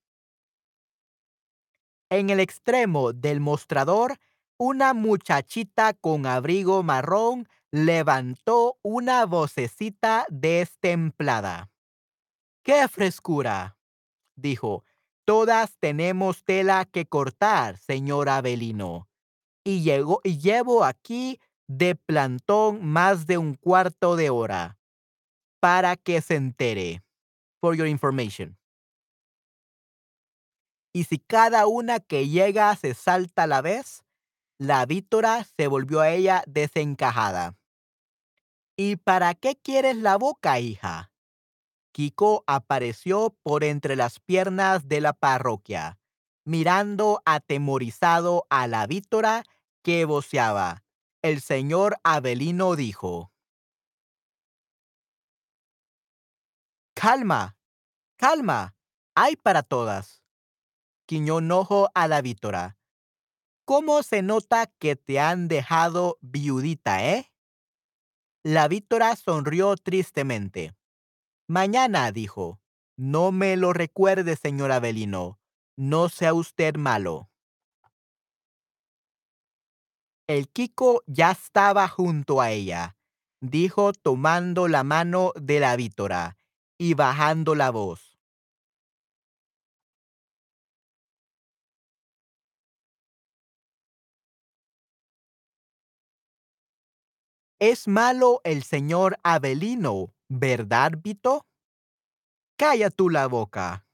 En el extremo del mostrador, una muchachita con abrigo marrón levantó una vocecita destemplada. ¡Qué frescura! dijo. Todas tenemos tela que cortar, señor Avelino. Y, llegó, y llevo aquí de plantón más de un cuarto de hora para que se entere. For your information. Y si cada una que llega se salta a la vez, la vítora se volvió a ella desencajada. ¿Y para qué quieres la boca, hija? Kiko apareció por entre las piernas de la parroquia, mirando atemorizado a la vítora que voceaba. El señor Avelino dijo, Calma, calma, hay para todas. Quiñó ojo a la vítora. ¿Cómo se nota que te han dejado viudita, eh? La vítora sonrió tristemente. Mañana, dijo. No me lo recuerde, señor Avelino. No sea usted malo. El Kiko ya estaba junto a ella, dijo tomando la mano de la vítora y bajando la voz. Es malo el señor Avelino, ¿verdad, Vito? Calla tú la boca.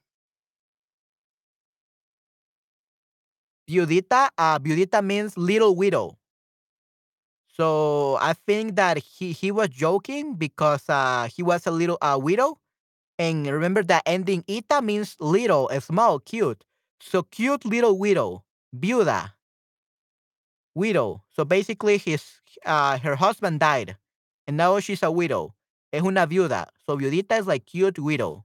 Viudita, uh, viudita means little widow. So I think that he, he was joking because uh, he was a little uh, widow. And remember that ending ita means little, small, cute. So cute little widow, viuda, widow. So basically his uh, her husband died and now she's a widow. Es una viuda. So viudita is like cute widow.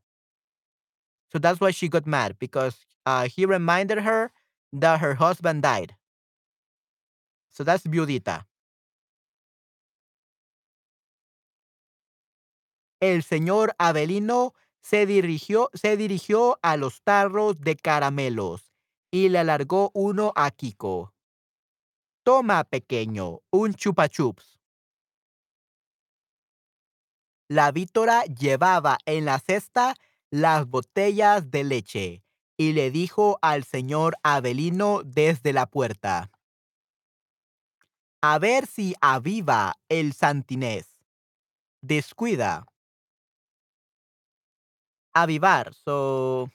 So that's why she got mad because uh, he reminded her that her husband died. So that's viudita. El señor Avelino se dirigió, se dirigió a los tarros de caramelos y le alargó uno a Kiko. Toma, pequeño, un chupa chups. La vítora llevaba en la cesta las botellas de leche y le dijo al señor Avelino desde la puerta. A ver si aviva el santinés. Descuida. Avivar. So,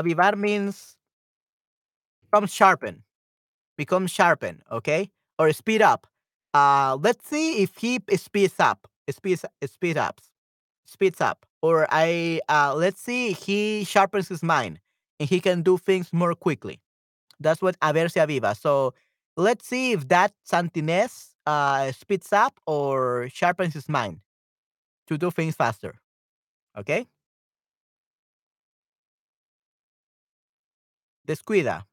avivar means become sharpen. Become sharpen, okay? Or speed up. Uh, let's see if he speeds up. Speeds, speed up. Speeds up. Or I uh, let's see he sharpens his mind and he can do things more quickly. That's what a ver si aviva. So let's see if that Santinés uh, speeds up or sharpens his mind to do things faster. Descuida.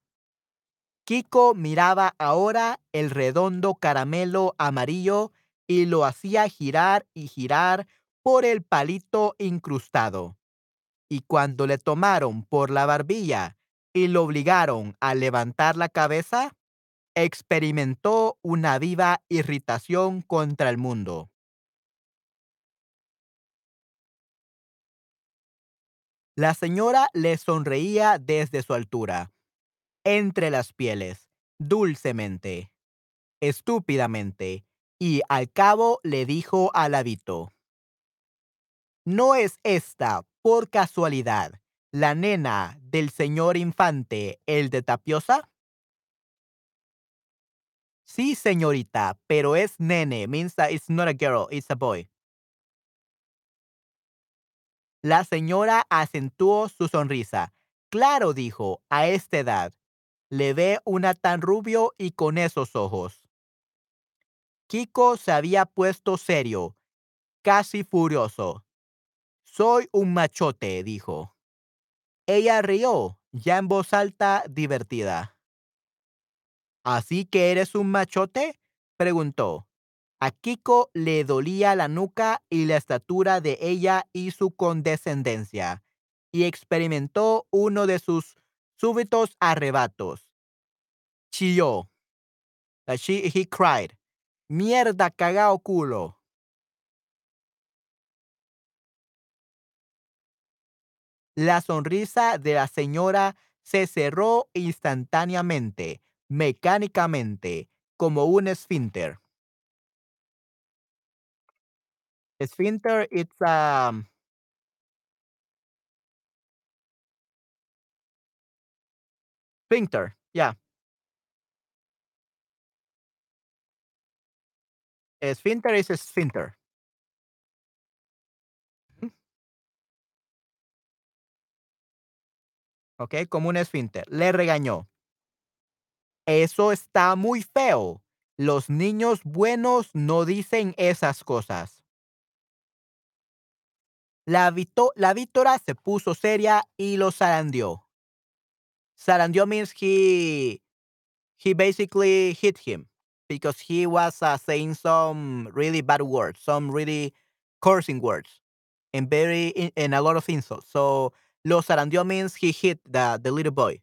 Kiko miraba ahora el redondo caramelo amarillo y lo hacía girar y girar por el palito incrustado. Y cuando le tomaron por la barbilla y lo obligaron a levantar la cabeza, experimentó una viva irritación contra el mundo. La señora le sonreía desde su altura, entre las pieles, dulcemente, estúpidamente, y al cabo le dijo al hábito, ¿No es esta, por casualidad, la nena del señor infante, el de Tapiosa? Sí, señorita, pero es nene, means that it's not a girl, it's a boy. La señora acentuó su sonrisa. Claro, dijo, a esta edad. Le ve una tan rubio y con esos ojos. Kiko se había puesto serio, casi furioso. Soy un machote, dijo. Ella rió, ya en voz alta, divertida. ¿Así que eres un machote? preguntó. A Kiko le dolía la nuca y la estatura de ella y su condescendencia, y experimentó uno de sus súbitos arrebatos. Chilló. She, he cried. Mierda, cagao, culo. La sonrisa de la señora se cerró instantáneamente, mecánicamente, como un esfínter. Esfínter, it's um Sphincter, yeah. Esfínter is esfínter. Ujú. Okey, como un esfínter. Le regañó. Eso está muy feo. Los niños buenos no dicen esas cosas. La Vito la se puso seria y lo zarandeó. Zarandeó means he he basically hit him because he was, uh, saying some really bad words, some really cursing words, and very and a lot of insults. So, lo zarandeó means he hit the the little boy.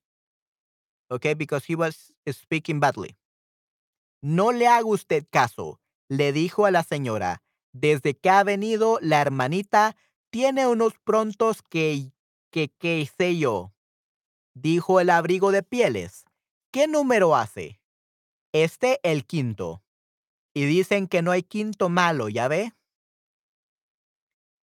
Okay, because he was speaking badly. No le haga usted caso, le dijo a la señora. Desde que ha venido la hermanita, tiene unos prontos que que qué sé yo. Dijo el abrigo de pieles. ¿Qué número hace? Este, el quinto. Y dicen que no hay quinto malo, ¿ya ve?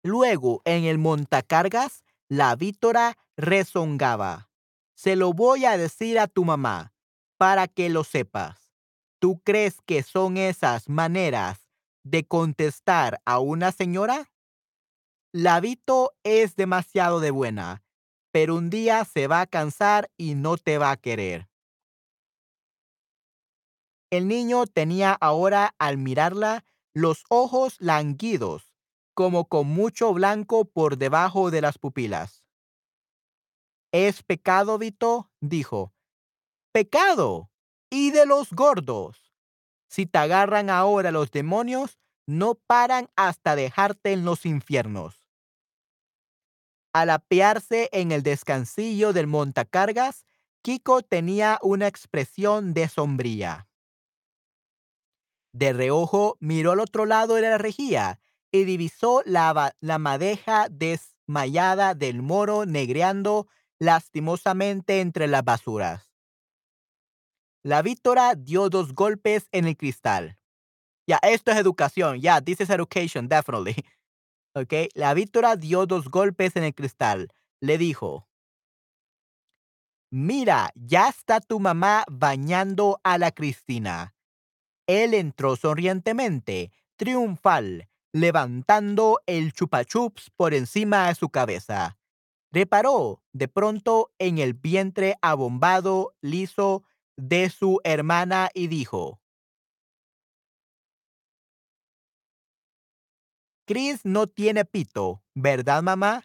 Luego, en el montacargas, la Víctora rezongaba. Se lo voy a decir a tu mamá, para que lo sepas. ¿Tú crees que son esas maneras de contestar a una señora? La Vito es demasiado de buena, pero un día se va a cansar y no te va a querer. El niño tenía ahora, al mirarla, los ojos languidos, como con mucho blanco por debajo de las pupilas. ¿Es pecado, Vito? dijo. Pecado. Y de los gordos. Si te agarran ahora los demonios, no paran hasta dejarte en los infiernos. Al apearse en el descansillo del montacargas, Kiko tenía una expresión de sombría. De reojo miró al otro lado de la rejilla y divisó la, la madeja desmayada del moro negreando lastimosamente entre las basuras. La Víctora dio dos golpes en el cristal. Ya, esto es educación. Ya, this is education, definitely. Ok, la Víctora dio dos golpes en el cristal. Le dijo, mira, ya está tu mamá bañando a la Cristina. Él entró sonrientemente, triunfal, levantando el chupachups por encima de su cabeza. Reparó de pronto en el vientre abombado, liso de su hermana y dijo, Chris no tiene pito, ¿verdad, mamá?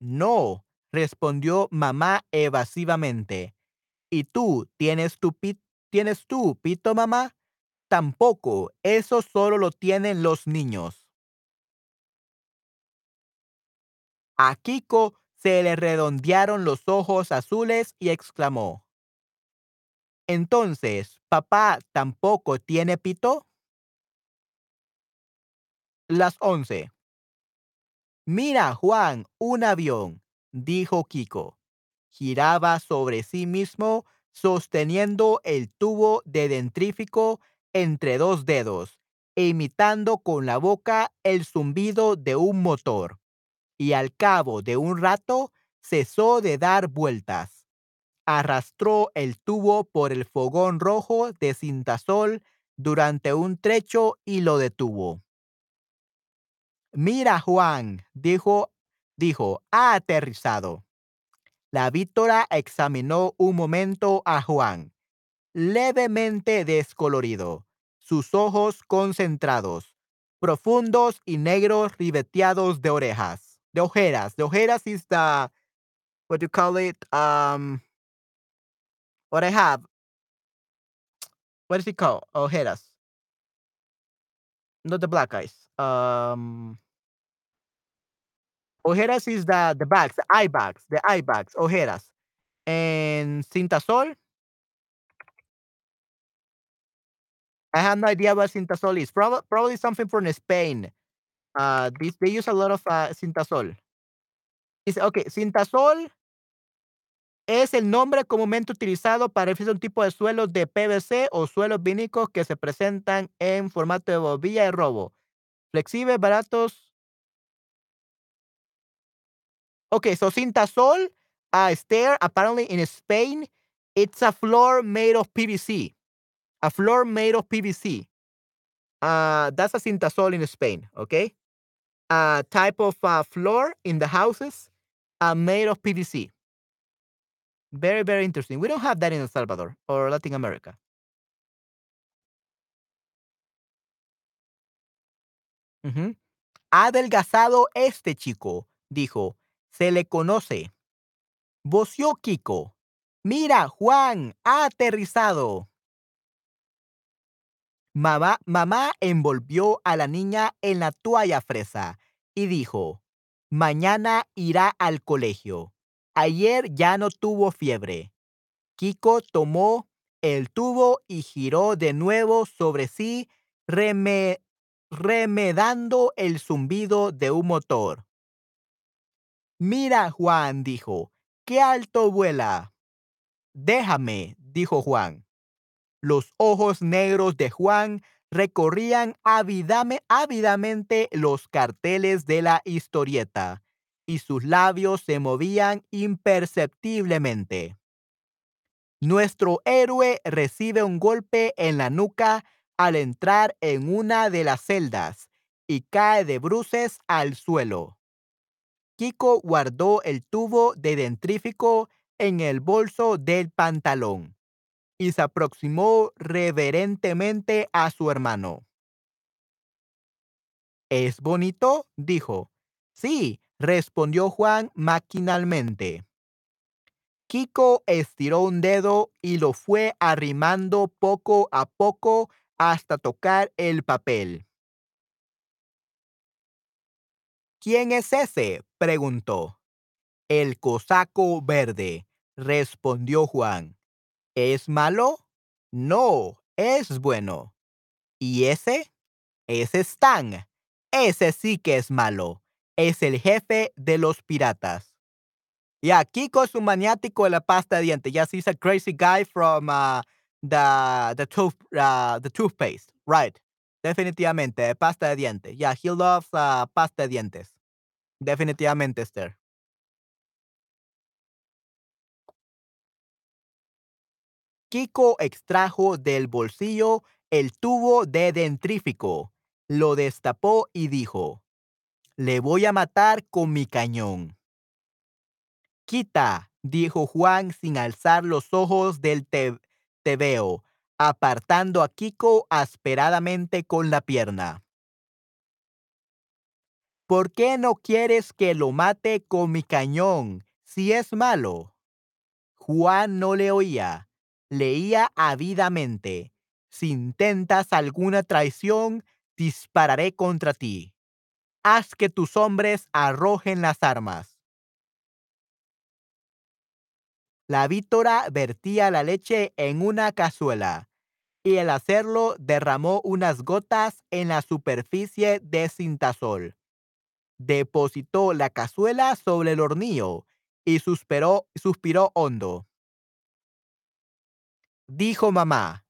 No, respondió mamá evasivamente. ¿Y tú tienes tu pit tienes tú pito, mamá? Tampoco, eso solo lo tienen los niños. A Kiko se le redondearon los ojos azules y exclamó: Entonces, ¿papá tampoco tiene pito? Las 11. Mira, Juan, un avión, dijo Kiko. Giraba sobre sí mismo, sosteniendo el tubo de dentrífico entre dos dedos, e imitando con la boca el zumbido de un motor. Y al cabo de un rato, cesó de dar vueltas. Arrastró el tubo por el fogón rojo de cintasol durante un trecho y lo detuvo. Mira, Juan, dijo, dijo, ha aterrizado. La Víctora examinó un momento a Juan, levemente descolorido, sus ojos concentrados, profundos y negros ribeteados de orejas, de ojeras. De ojeras is the, what do you call it? Um, what I have. What is it called? Ojeras. Not the black eyes. Um, ojeras is the the bags, the eye bags, the eye bags, ojeras. And cintasol I have no idea what Cintasol is. Prob probably something from Spain. Uh, they use a lot of uh, Cintasol. Dice, ok, Cintasol es el nombre comúnmente utilizado para un tipo de suelos de PVC o suelos vinílicos que se presentan en formato de bobilla de robo. Flexibles, baratos. Okay, so Cintasol, uh, stair, apparently in Spain, it's a floor made of PVC. A floor made of PVC. Uh, that's a Cintasol in Spain, okay? A type of uh, floor in the houses uh, made of PVC. Very, very interesting. We don't have that in El Salvador or Latin America. Adelgazado este chico, dijo. Se le conoce. Voció Kiko. Mira, Juan, ha aterrizado. Mamá, mamá envolvió a la niña en la toalla fresa y dijo, mañana irá al colegio. Ayer ya no tuvo fiebre. Kiko tomó el tubo y giró de nuevo sobre sí, reme- remedando el zumbido de un motor. Mira, Juan, dijo, qué alto vuela. Déjame, dijo Juan. Los ojos negros de Juan recorrían ávidame- ávidamente los carteles de la historieta y sus labios se movían imperceptiblemente. Nuestro héroe recibe un golpe en la nuca al entrar en una de las celdas y cae de bruces al suelo. Kiko guardó el tubo de dentrífico en el bolso del pantalón y se aproximó reverentemente a su hermano. ¿Es bonito? dijo. Sí, respondió Juan maquinalmente. Kiko estiró un dedo y lo fue arrimando poco a poco hasta tocar el papel. ¿Quién es ese? preguntó. El cosaco verde, respondió Juan. ¿Es malo? No, es bueno. ¿Y ese? Ese es Stan. Ese sí que es malo. Es el jefe de los piratas. Yeah, Kiko es un maniático de la pasta de dientes. Yes, he's a crazy guy from uh, the the tooth uh, the toothpaste. Right. Definitivamente, pasta de dientes. Yeah, he loves uh, pasta de dientes. Definitivamente, Esther. Kiko extrajo del bolsillo el tubo de dentrífico, lo destapó y dijo, le voy a matar con mi cañón. Quita, dijo Juan sin alzar los ojos del te tebeo, apartando a Kiko asperadamente con la pierna. ¿Por qué no quieres que lo mate con mi cañón si es malo? Juan no le oía, leía ávidamente. Si intentas alguna traición, dispararé contra ti. Haz que tus hombres arrojen las armas. La vítora vertía la leche en una cazuela y al hacerlo derramó unas gotas en la superficie de cintasol. Depositó la cazuela sobre el hornillo y suspiró, suspiró hondo. Dijo mamá,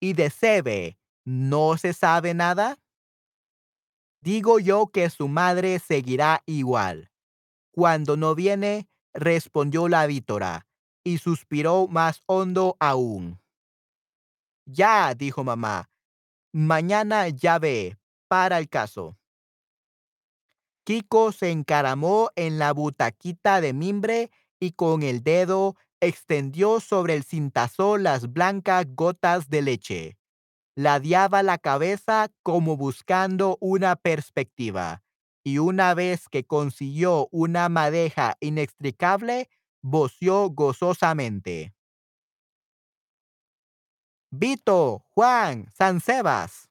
¿y de Sebe no se sabe nada? Digo yo que su madre seguirá igual. Cuando no viene, respondió la vítora, y suspiró más hondo aún. Ya, dijo mamá, mañana ya ve, para el caso. Kiko se encaramó en la butaquita de mimbre y con el dedo extendió sobre el cintasol las blancas gotas de leche. Ladeaba la cabeza como buscando una perspectiva, y una vez que consiguió una madeja inextricable, voció gozosamente. Vito, Juan, San Sebas.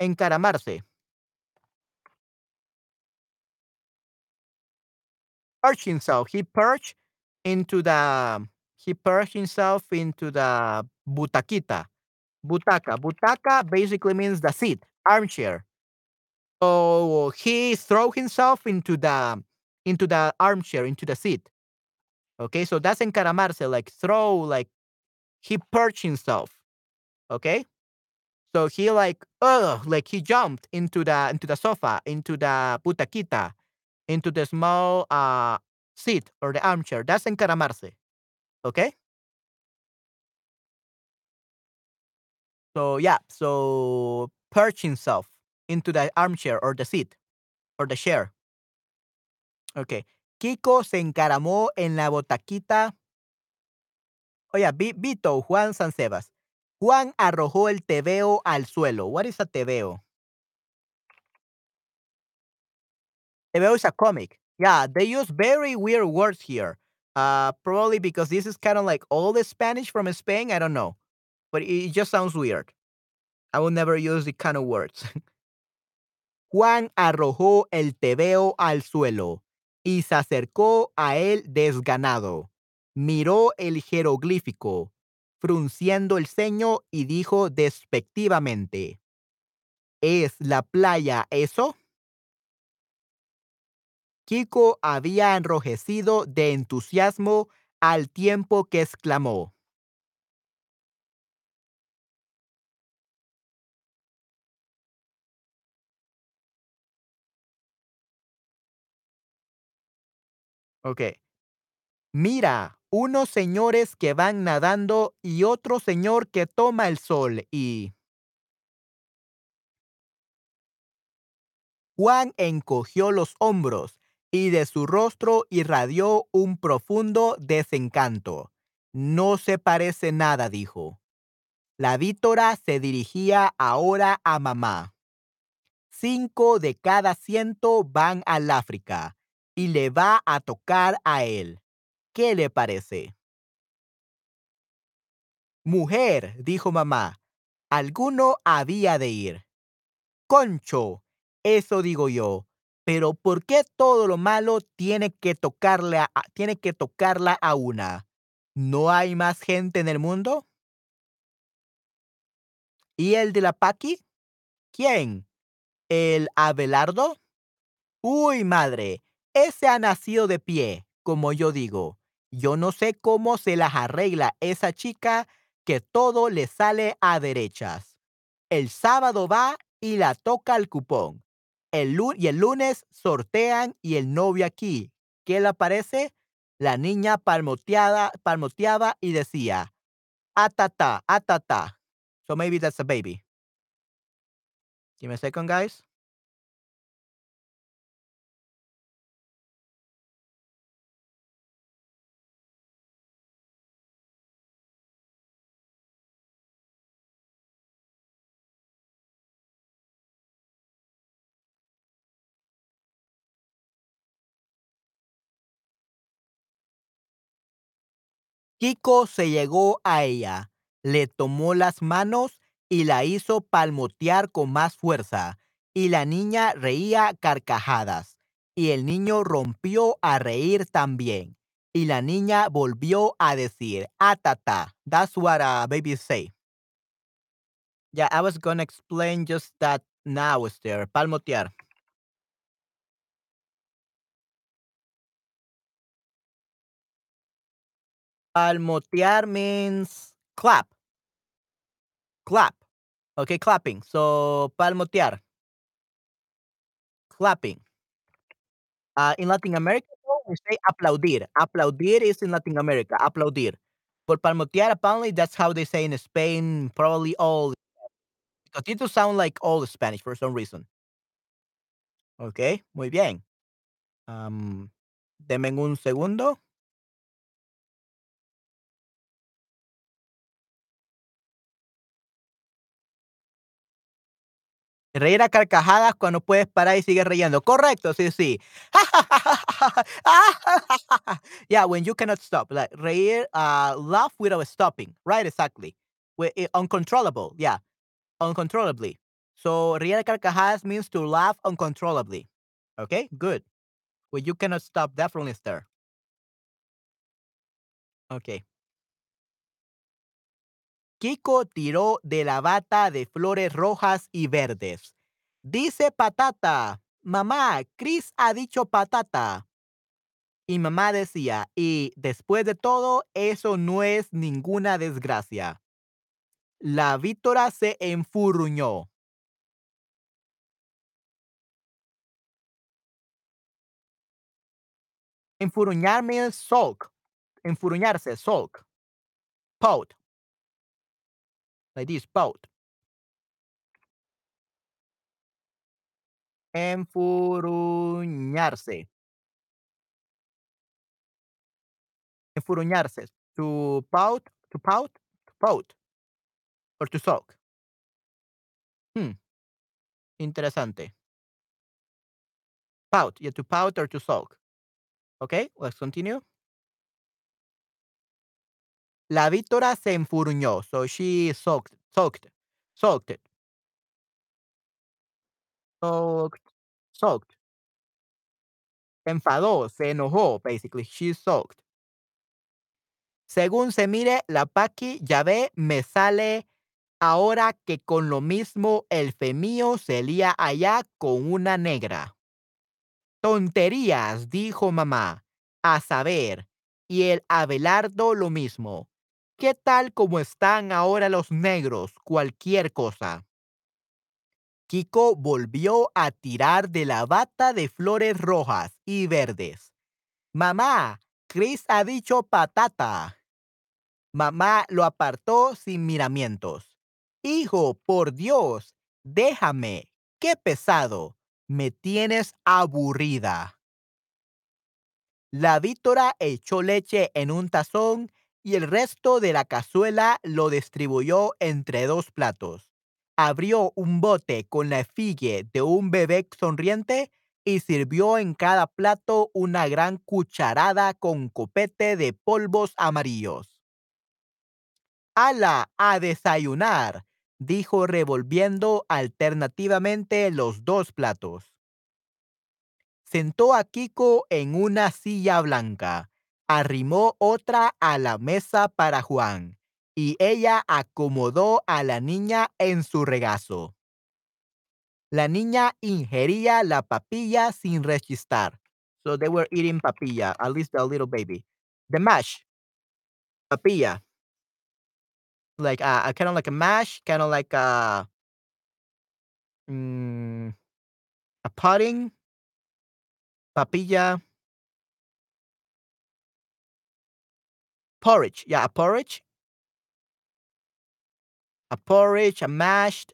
Encaramarse. Perch himself. He perched into the he perched himself into the butaquita. Butaca. Butaca basically means the seat, armchair. So he throw himself into the into the armchair, into the seat. Okay, so that's encaramarse, like throw, like he perched himself. Okay, so he like oh, like he jumped into the into the sofa, into the butaquita, into the small uh seat or the armchair. That's encaramarse. Okay. So yeah, so perch himself into the armchair or the seat or the chair. Okay. Kiko se encaramó en la botaquita. Oye, Vi- Vito, Juan Sansebas. Juan arrojó el tebeo al suelo. What is a tebeo? Tebeo is a comic. Yeah, they use very weird words here. Uh, probably because this is kind of like all the Spanish from Spain. I don't know, but it just sounds weird. I will never use the kind of words. <laughs> Juan arrojó el tebeo al suelo y se acercó a él desganado. Miró el jeroglífico, frunciendo el ceño y dijo despectivamente, ¿Es la playa eso? Kiko había enrojecido de entusiasmo al tiempo que exclamó. Ok. Mira, unos señores que van nadando y otro señor que toma el sol y... Juan encogió los hombros y de su rostro irradió un profundo desencanto. No se parece nada, dijo. La vítora se dirigía ahora a mamá. Cinco de cada ciento van al África y le va a tocar a él. ¿Qué le parece? Mujer, dijo mamá, alguno había de ir. Concho, eso digo yo. Pero ¿por qué todo lo malo tiene que tocarle tiene que tocarla a una? ¿No hay más gente en el mundo? ¿Y el de la Paqui? ¿Quién? ¿El Abelardo? Uy, madre, ese ha nacido de pie, como yo digo. Yo no sé cómo se las arregla esa chica que todo le sale a derechas. El sábado va y la toca el cupón. El y el lunes sortean y el novio aquí. ¿Qué le parece? La niña palmoteada, palmoteaba y decía, atata, atata. So maybe that's a baby. Give me a second, guys. Kiko se llegó a ella, le tomó las manos y la hizo palmotear con más fuerza, y la niña reía carcajadas, y el niño rompió a reír también, y la niña volvió a decir, atata. That's what uh, babies say. Yeah, I was gonna explain just that now, Esther. Palmotear. Palmotear means clap, clap. Okay, clapping. So, palmotear, clapping. Uh, in Latin America, we say aplaudir. Aplaudir is in Latin America. Aplaudir. But palmotear, apparently, that's how they say in Spain. Probably all because it does sound like all Spanish for some reason. Okay, muy bien. Um, deme un segundo. Reír a carcajadas cuando puedes parar y sigues riendo. Correcto, sí, sí. <laughs> yeah, when you cannot stop. Like reír, uh, laugh without stopping. Right, exactly. Eh, uncontrollable. Yeah, uncontrollably. So reír a carcajadas means to laugh uncontrollably. Okay, good. When you cannot stop, definitely stir. Okay. Kiko tiró de la bata de flores rojas y verdes. Dice patata. Mamá, Chris ha dicho patata. Y mamá decía, y después de todo, eso no es ninguna desgracia. La Víctora se enfurruñó. Enfurruñar means sulk. Enfurruñarse, sulk. Pout. Like this, pout. Enfurruñarse. Enfurruñarse. To pout, to pout, to pout. Or to soak. Hmm. Interesante. Pout. Yeah, to pout or to soak. Okay, let's continue. La Víctora se enfurruñó. So she. Sulked. Sulked. Sulked. Sulked. Se enfadó, se enojó, basically. She sulked. Según se mire, la Paqui, ya ve, me sale ahora que con lo mismo el femío se lía allá con una negra. Tonterías, dijo mamá. A saber, y el Abelardo lo mismo. ¿Qué tal como están ahora los negros? Cualquier cosa. Kiko volvió a tirar de la bata de flores rojas y verdes. Mamá, Chris ha dicho patata. Mamá lo apartó sin miramientos. Hijo, por Dios, déjame. Qué pesado. Me tienes aburrida. La Víctora echó leche en un tazón y el resto de la cazuela lo distribuyó entre dos platos. Abrió un bote con la efigie de un bebé sonriente y sirvió en cada plato una gran cucharada con copete de polvos amarillos. ¡Hala! ¡A desayunar! dijo revolviendo alternativamente los dos platos. Sentó a Kiko en una silla blanca, arrimó otra a la mesa para Juan, y ella acomodó a la niña en su regazo. La niña ingería la papilla sin rechistar. So they were eating papilla, at least the little baby. The mash. Papilla. Like uh, kind of like a mash, kind of like a, mm, a pudding. Papilla. Porridge. Yeah, a porridge. A porridge, a mashed,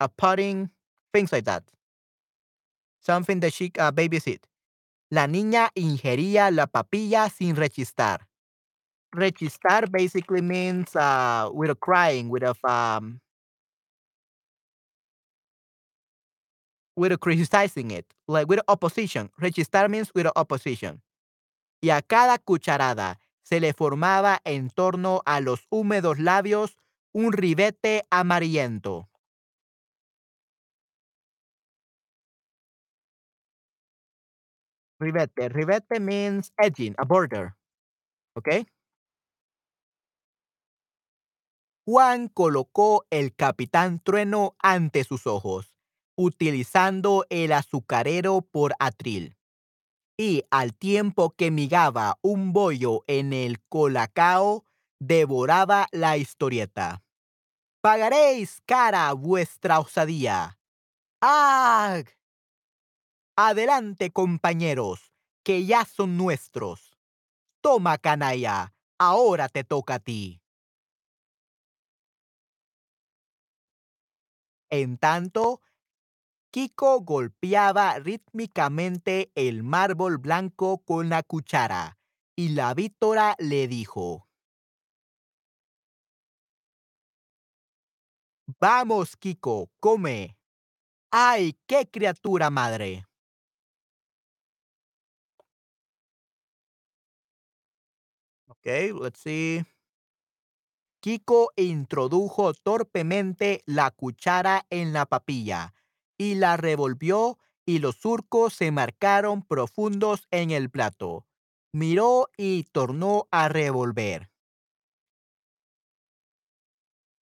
a pudding, things like that. Something that she uh, babysit. La niña ingería la papilla sin rechistar. Rechistar basically means uh, with a crying, with a um, with a criticizing it, like with opposition. Rechistar means with opposition. Y a cada cucharada se le formaba en torno a los húmedos labios un ribete amarillento. Ribete. Ribete means edging, a border. Okay? Juan colocó el capitán trueno ante sus ojos, utilizando el azucarero por atril. Y al tiempo que migaba un bollo en el colacao, devoraba la historieta. Pagaréis cara vuestra osadía. ¡Ah! Adelante, compañeros, que ya son nuestros. Toma, canalla, ahora te toca a ti. En tanto, Kiko golpeaba rítmicamente el mármol blanco con la cuchara y la Víctora le dijo, Vamos, Kiko, come. ¡Ay, qué criatura madre! Okay, let's see. Kiko introdujo torpemente la cuchara en la papilla y la revolvió y los surcos se marcaron profundos en el plato. Miró y tornó a revolver.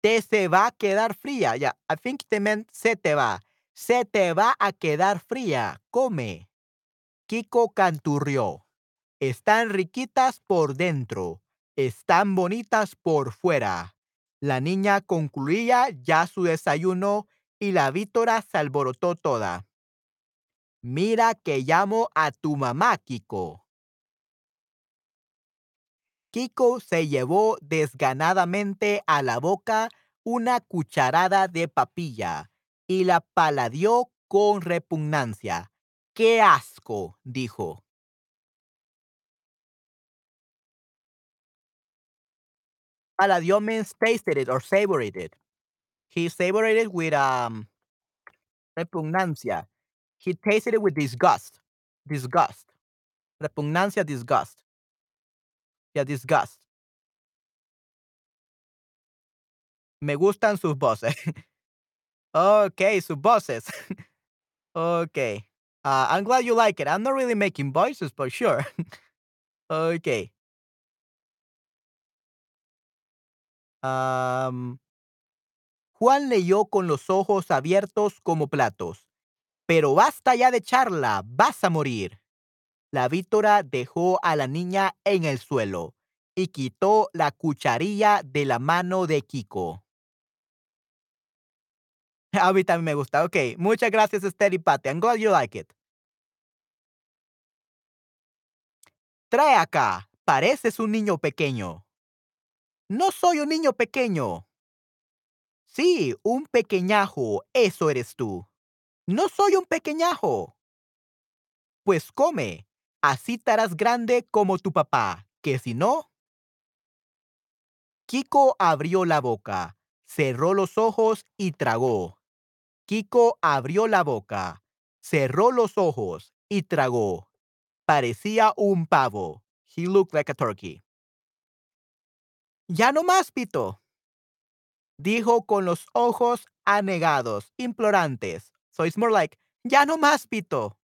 te se va a quedar fría. Yeah, I think they meant se te va. Se te va a quedar fría. Come. Kiko canturrió. Están riquitas por dentro. Están bonitas por fuera. La niña concluía ya su desayuno y la Vítora se alborotó toda. Mira que llamo a tu mamá, Kiko. Kiko se llevó desganadamente a la boca una cucharada de papilla y la paladeó con repugnancia. ¡Qué asco! dijo. Paladeó means tasted it or savored it. He savored it with um, repugnancia. He tasted it with disgust. Disgust. Repugnancia, disgust. Yeah, disgust. Me gustan sus voces. <laughs> okay, sus voces. <laughs> okay. Uh, I'm glad you like it. I'm not really making voices, but sure. <laughs> okay. Um, Juan leyó con los ojos abiertos como platos. Pero basta ya de charla, vas a morir. La Víctora dejó a la niña en el suelo y quitó la cucharilla de la mano de Kiko. <laughs> A mí también me gusta. Ok, muchas gracias, Esther y Patty. I'm glad you like it. Trae acá. Pareces un niño pequeño. No soy un niño pequeño. Sí, un pequeñajo. Eso eres tú. No soy un pequeñajo. Pues come. Así estarás grande como tu papá, que si no... Kiko abrió la boca, cerró los ojos y tragó. Kiko abrió la boca, cerró los ojos y tragó. Parecía un pavo. He looked like a turkey. Ya no más, Pito. Dijo con los ojos anegados, implorantes. So it's more like, ya no más, Pito.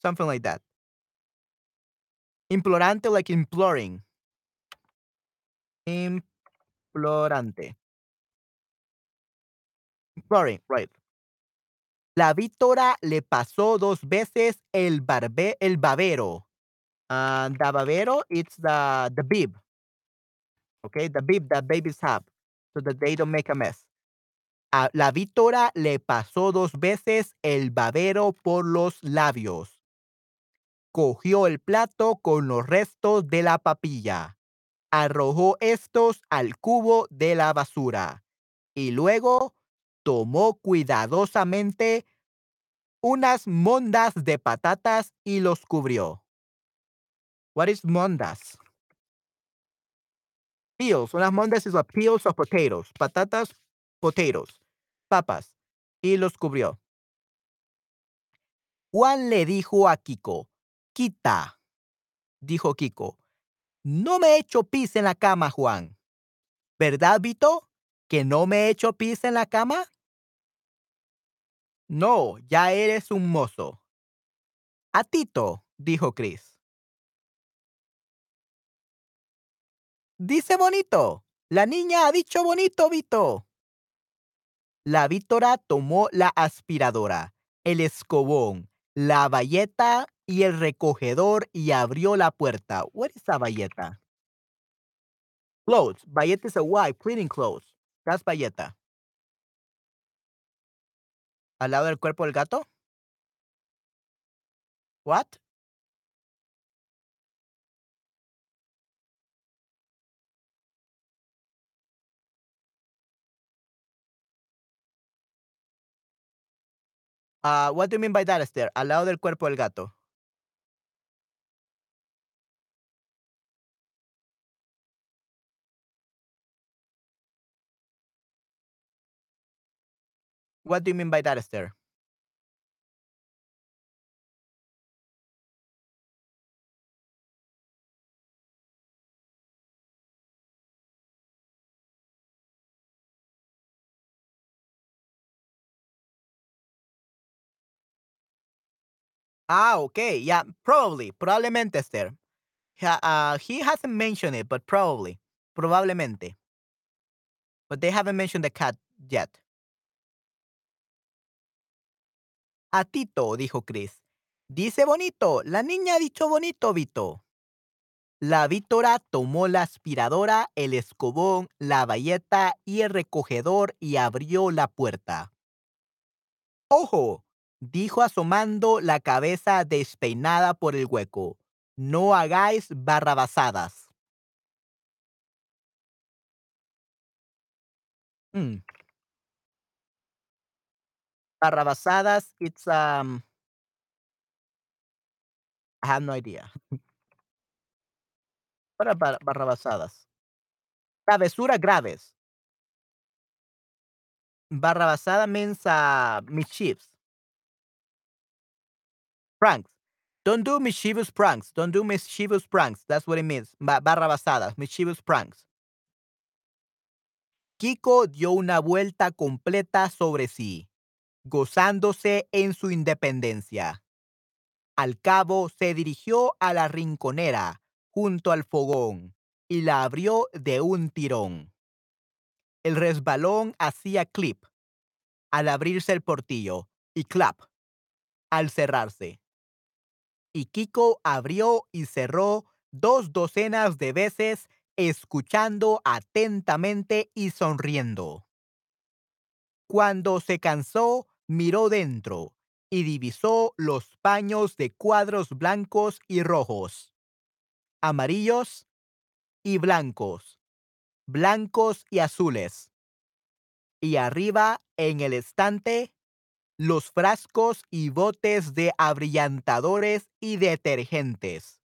Something like that. Implorante, like imploring. Implorante. Imploring, right. La Víctora le pasó dos veces el, barbe, el babero. Uh, the babero, it's the, the bib. Okay, the bib that babies have, so that they don't make a mess. A la Víctora le pasó dos veces el babero por los labios. Cogió el plato con los restos de la papilla. Arrojó estos al cubo de la basura. Y luego tomó cuidadosamente unas mondas de patatas y los cubrió. What is mondas? Peels. Unas mondas is a peels of potatoes. Patatas, potatoes. Papas. Y los cubrió. Juan le dijo a Kiko, quita. Dijo Kiko, no me he hecho pis en la cama, Juan. ¿Verdad, Vito? ¿Que no me he hecho pis en la cama? No, ya eres un mozo. A Tito, dijo Chris. Dice bonito. La niña ha dicho bonito, Vito. La Víctora tomó la aspiradora, el escobón, la bayeta y el recogedor y abrió la puerta. What is a bayeta? Clothes. Bayeta is a wife cleaning clothes. That's bayeta. ¿Al lado del cuerpo del gato? What? Uh, what do you mean by that, Esther? Al lado del cuerpo del gato. What do you mean by that, Esther? Ah, okay. Yeah, probably. Probablemente, Esther. Uh, he hasn't mentioned it, but probably. Probablemente. but they haven't mentioned the cat yet. A Tito, dijo Chris. Dice bonito. La niña ha dicho bonito, Vito. La Vítora tomó la aspiradora, el escobón, la bayeta y el recogedor y abrió la puerta. ¡Ojo! Dijo asomando la cabeza despeinada por el hueco. No hagáis barrabasadas. Mm. Barrabasadas, it's um I have no idea. Bar barrabasadas? Travesura graves. Barrabasada means uh, mischiefs. Pranks. Don't do mischievous pranks. Don't do mischievous pranks. That's what it means. Ba barrabasadas, mischievous pranks. Kiko dio una vuelta completa sobre sí, gozándose en su independencia. Al cabo se dirigió a la rinconera, junto al fogón, y la abrió de un tirón. El resbalón hacía clip al abrirse el portillo y clap al cerrarse. Y Kiko abrió y cerró dos docenas de veces escuchando atentamente y sonriendo. Cuando se cansó, miró dentro y divisó los paños de cuadros blancos y rojos, amarillos y blancos, blancos y azules. Y arriba, en el estante, los frascos y botes de abrillantadores y detergentes.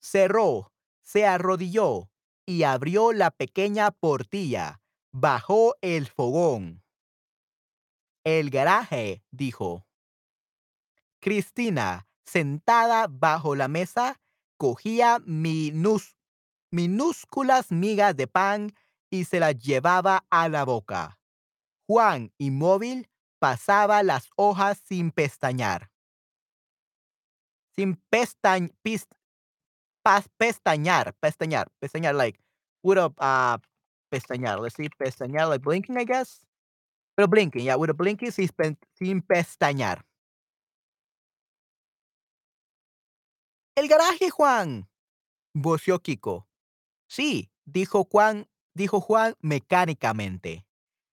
Cerró, se arrodilló y abrió la pequeña portilla. Bajó el fogón. El garaje, dijo. Cristina, sentada bajo la mesa, cogía minúsculas migas de pan y se las llevaba a la boca. Juan, inmóvil, pasaba las hojas sin pestañear. Sin pestañ, pis- pas- pestañear, pestañear, pestañear, like, with a, uh, pestañear, let's see, pestañear, like blinking, I guess. Pero blinking, yeah, with a blinking sin, sin pestañear. El garaje, Juan, voció Kiko. Sí, dijo Juan, dijo Juan mecánicamente.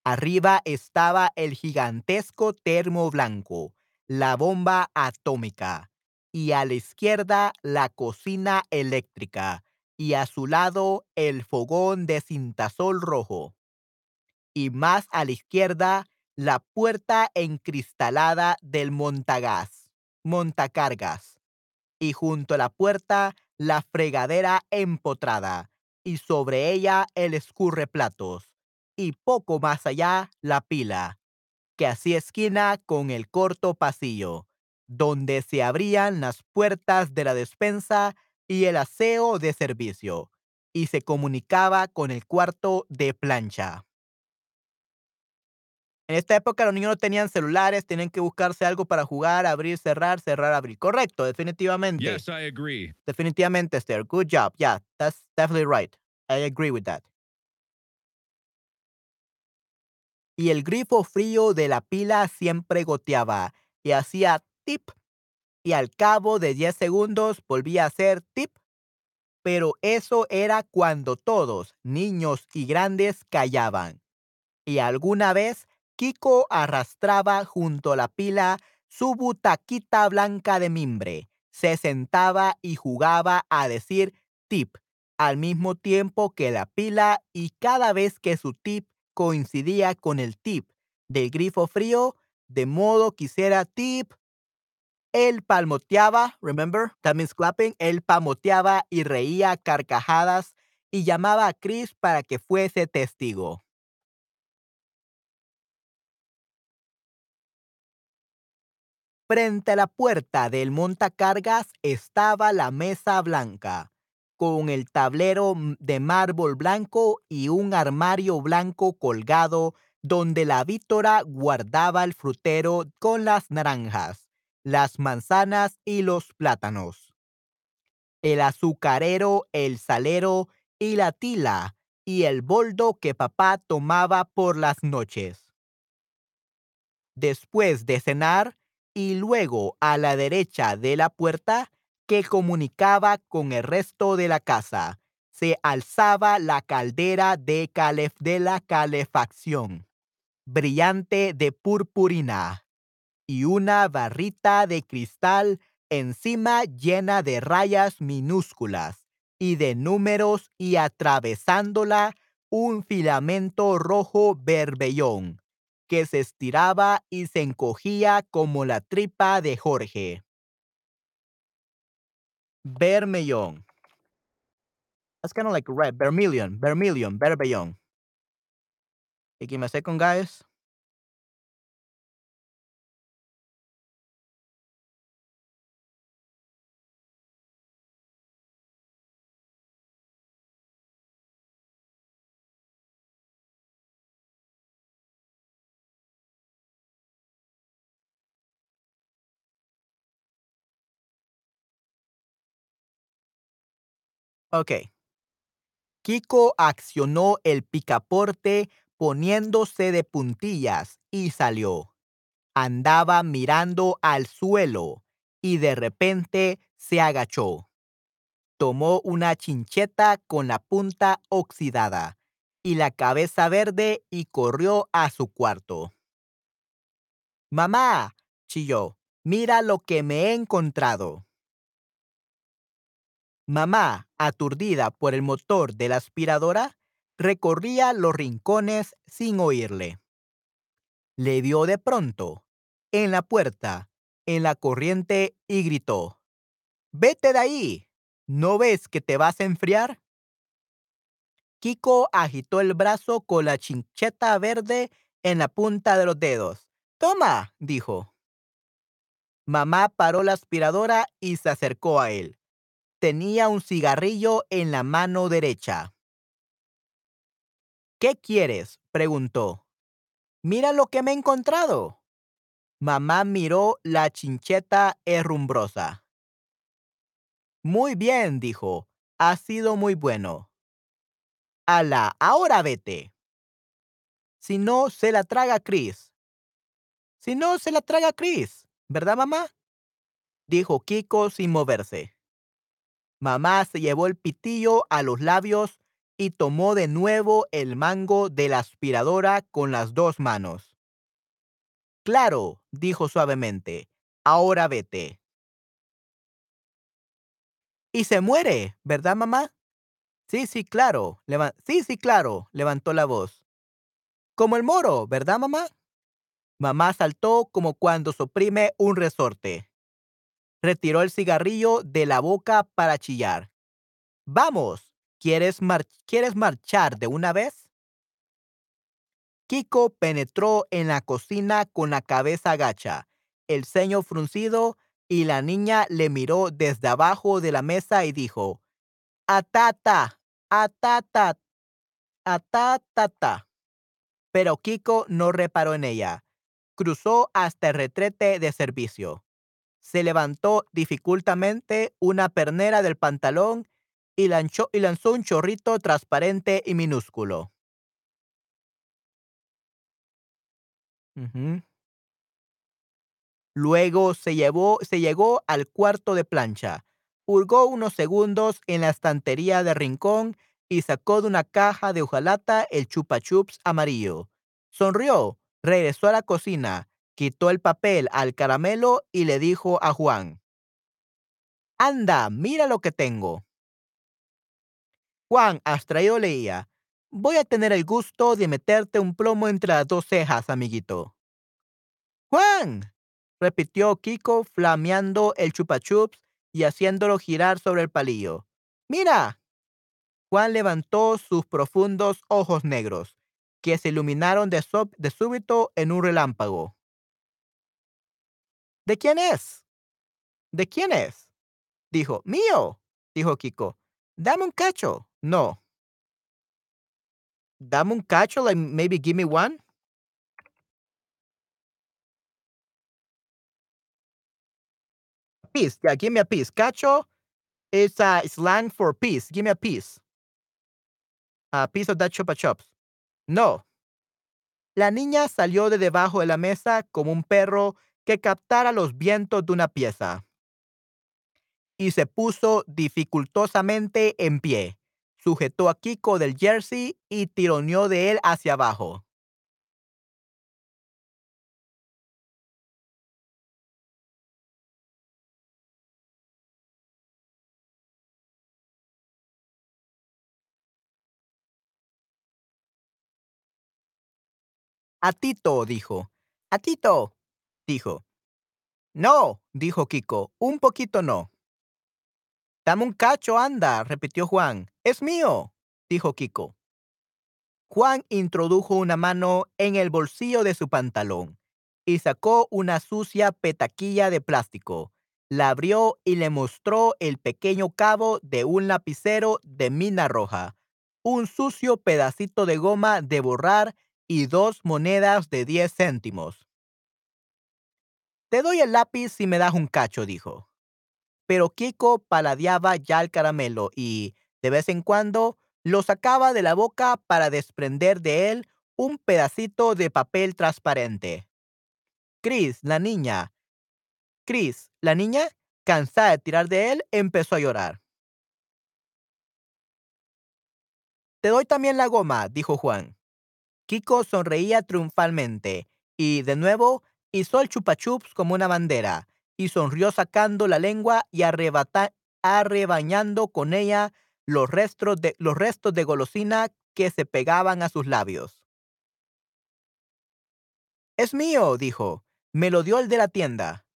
Arriba estaba el gigantesco termo blanco, la bomba atómica, y a la izquierda la cocina eléctrica, y a su lado el fogón de cintasol rojo. Y más a la izquierda la puerta encristalada del montagas, montacargas, y junto a la puerta la fregadera empotrada, y sobre ella el escurreplatos y poco más allá la pila, que hacía esquina con el corto pasillo, donde se abrían las puertas de la despensa y el aseo de servicio, y se comunicaba con el cuarto de plancha. En esta época los niños no tenían celulares, tenían que buscarse algo para jugar, abrir, cerrar, cerrar, abrir. Correcto, definitivamente. Yes, I agree. Definitivamente, Esther. Good job. Yeah, that's definitely right. I agree with that. Y el grifo frío de la pila siempre goteaba y hacía tip y al cabo de 10 segundos volvía a hacer tip. Pero eso era cuando todos, niños y grandes, callaban. Y alguna vez Kiko arrastraba junto a la pila su butaquita blanca de mimbre, se sentaba y jugaba a decir tip al mismo tiempo que la pila y cada vez que su tip coincidía con el tip del grifo frío, de modo que hiciera tip. Él palmoteaba, remember, that clapping, él palmoteaba y reía carcajadas y llamaba a Chris para que fuese testigo. Frente a la puerta del montacargas estaba la mesa blanca, con el tablero de mármol blanco y un armario blanco colgado donde la vítora guardaba el frutero con las naranjas, las manzanas y los plátanos. El azucarero, el salero y la tila y el boldo que papá tomaba por las noches. Después de cenar, y luego a la derecha de la puerta que comunicaba con el resto de la casa, se alzaba la caldera de, la calefacción, brillante de purpurina, y una barrita de cristal encima llena de rayas minúsculas y de números y atravesándola un filamento rojo berbellón que se estiraba y se encogía como la tripa de Jorge. Vermellón. That's kind of like red. Vermilion, vermilion, berbellón. Y give me a second, guys. Ok. Kiko accionó el picaporte poniéndose de puntillas y salió. Andaba mirando al suelo y de repente se agachó. Tomó una chincheta con la punta oxidada y la cabeza verde y corrió a su cuarto. Mamá, chilló, mira lo que me he encontrado. Mamá, aturdida por el motor de la aspiradora, recorría los rincones sin oírle. Le vio de pronto, en la puerta, en la corriente, y gritó, Vete de ahí. ¿No ves que te vas a enfriar? Kiko agitó el brazo con la chincheta verde en la punta de los dedos. Toma, dijo. Mamá paró la aspiradora y se acercó a él tenía un cigarrillo en la mano derecha. ¿Qué quieres? preguntó. Mira lo que me he encontrado. Mamá miró la chincheta herrumbrosa. Muy bien, dijo. Ha sido muy bueno. Ala, ahora vete. Si no, se la traga Chris. Si no, se la traga Chris. ¿Verdad, mamá? Dijo Kiko sin moverse. Mamá se llevó el pitillo a los labios y tomó de nuevo el mango de la aspiradora con las dos manos. Claro, dijo suavemente. Ahora vete. Y se muere, ¿verdad, mamá? Sí, sí, claro. sí, sí, claro, levantó la voz. Como el moro, ¿verdad, mamá? Mamá saltó como cuando suprime un resorte retiró el cigarrillo de la boca para chillar. Vamos, ¿quieres, ¿quieres marchar de una vez? Kiko penetró en la cocina con la cabeza gacha, el ceño fruncido, y la niña le miró desde abajo de la mesa y dijo, Atata, atata, atatata. Pero Kiko no reparó en ella. Cruzó hasta el retrete de servicio se levantó dificultamente una pernera del pantalón y lanzó, un chorrito transparente y minúsculo. Luego se, llevó, se llegó al cuarto de plancha, hurgó unos segundos en la estantería de rincón y sacó de una caja de hojalata el chupa chups amarillo. Sonrió, regresó a la cocina, quitó el papel al caramelo y le dijo a Juan, Anda, mira lo que tengo. Juan, abstraído leía, Voy a tener el gusto de meterte un plomo entre las dos cejas, amiguito. Juan, repitió Kiko, flameando el chupachups y haciéndolo girar sobre el palillo. Mira. Juan levantó sus profundos ojos negros, que se iluminaron de súbito en un relámpago. ¿De quién es? ¿De quién es? Dijo, mío, dijo Kiko. Dame un cacho. No. Dame un cacho, like maybe give me one. Piece, yeah, give me a piece. Cacho is uh, slang for piece. Give me a piece. A piece of that chupa chups. No. La niña salió de debajo de la mesa como un perro que captara los vientos de una pieza y se puso dificultosamente en pie. Sujetó a Kiko del jersey y tironeó de él hacia abajo. A Tito, dijo. A Tito, dijo. No, dijo Kiko, un poquito no. Dame un cacho, anda, repitió Juan. Es mío, dijo Kiko. Juan introdujo una mano en el bolsillo de su pantalón y sacó una sucia petaquilla de plástico. La abrió y le mostró el pequeño cabo de un lapicero de mina roja, un sucio pedacito de goma de borrar y dos monedas de 10 céntimos. Te doy el lápiz si me das un cacho, dijo. Pero Kiko paladeaba ya el caramelo y, de vez en cuando, lo sacaba de la boca para desprender de él un pedacito de papel transparente. Chris, la niña. Chris, la niña, cansada de tirar de él, empezó a llorar. Te doy también la goma, dijo Juan. Kiko sonreía triunfalmente y, de nuevo, hizo el chupachups como una bandera y sonrió sacando la lengua y arrebañando con ella los restos, de, los restos de golosina que se pegaban a sus labios. Es mío, dijo. Me lo dio el de la tienda.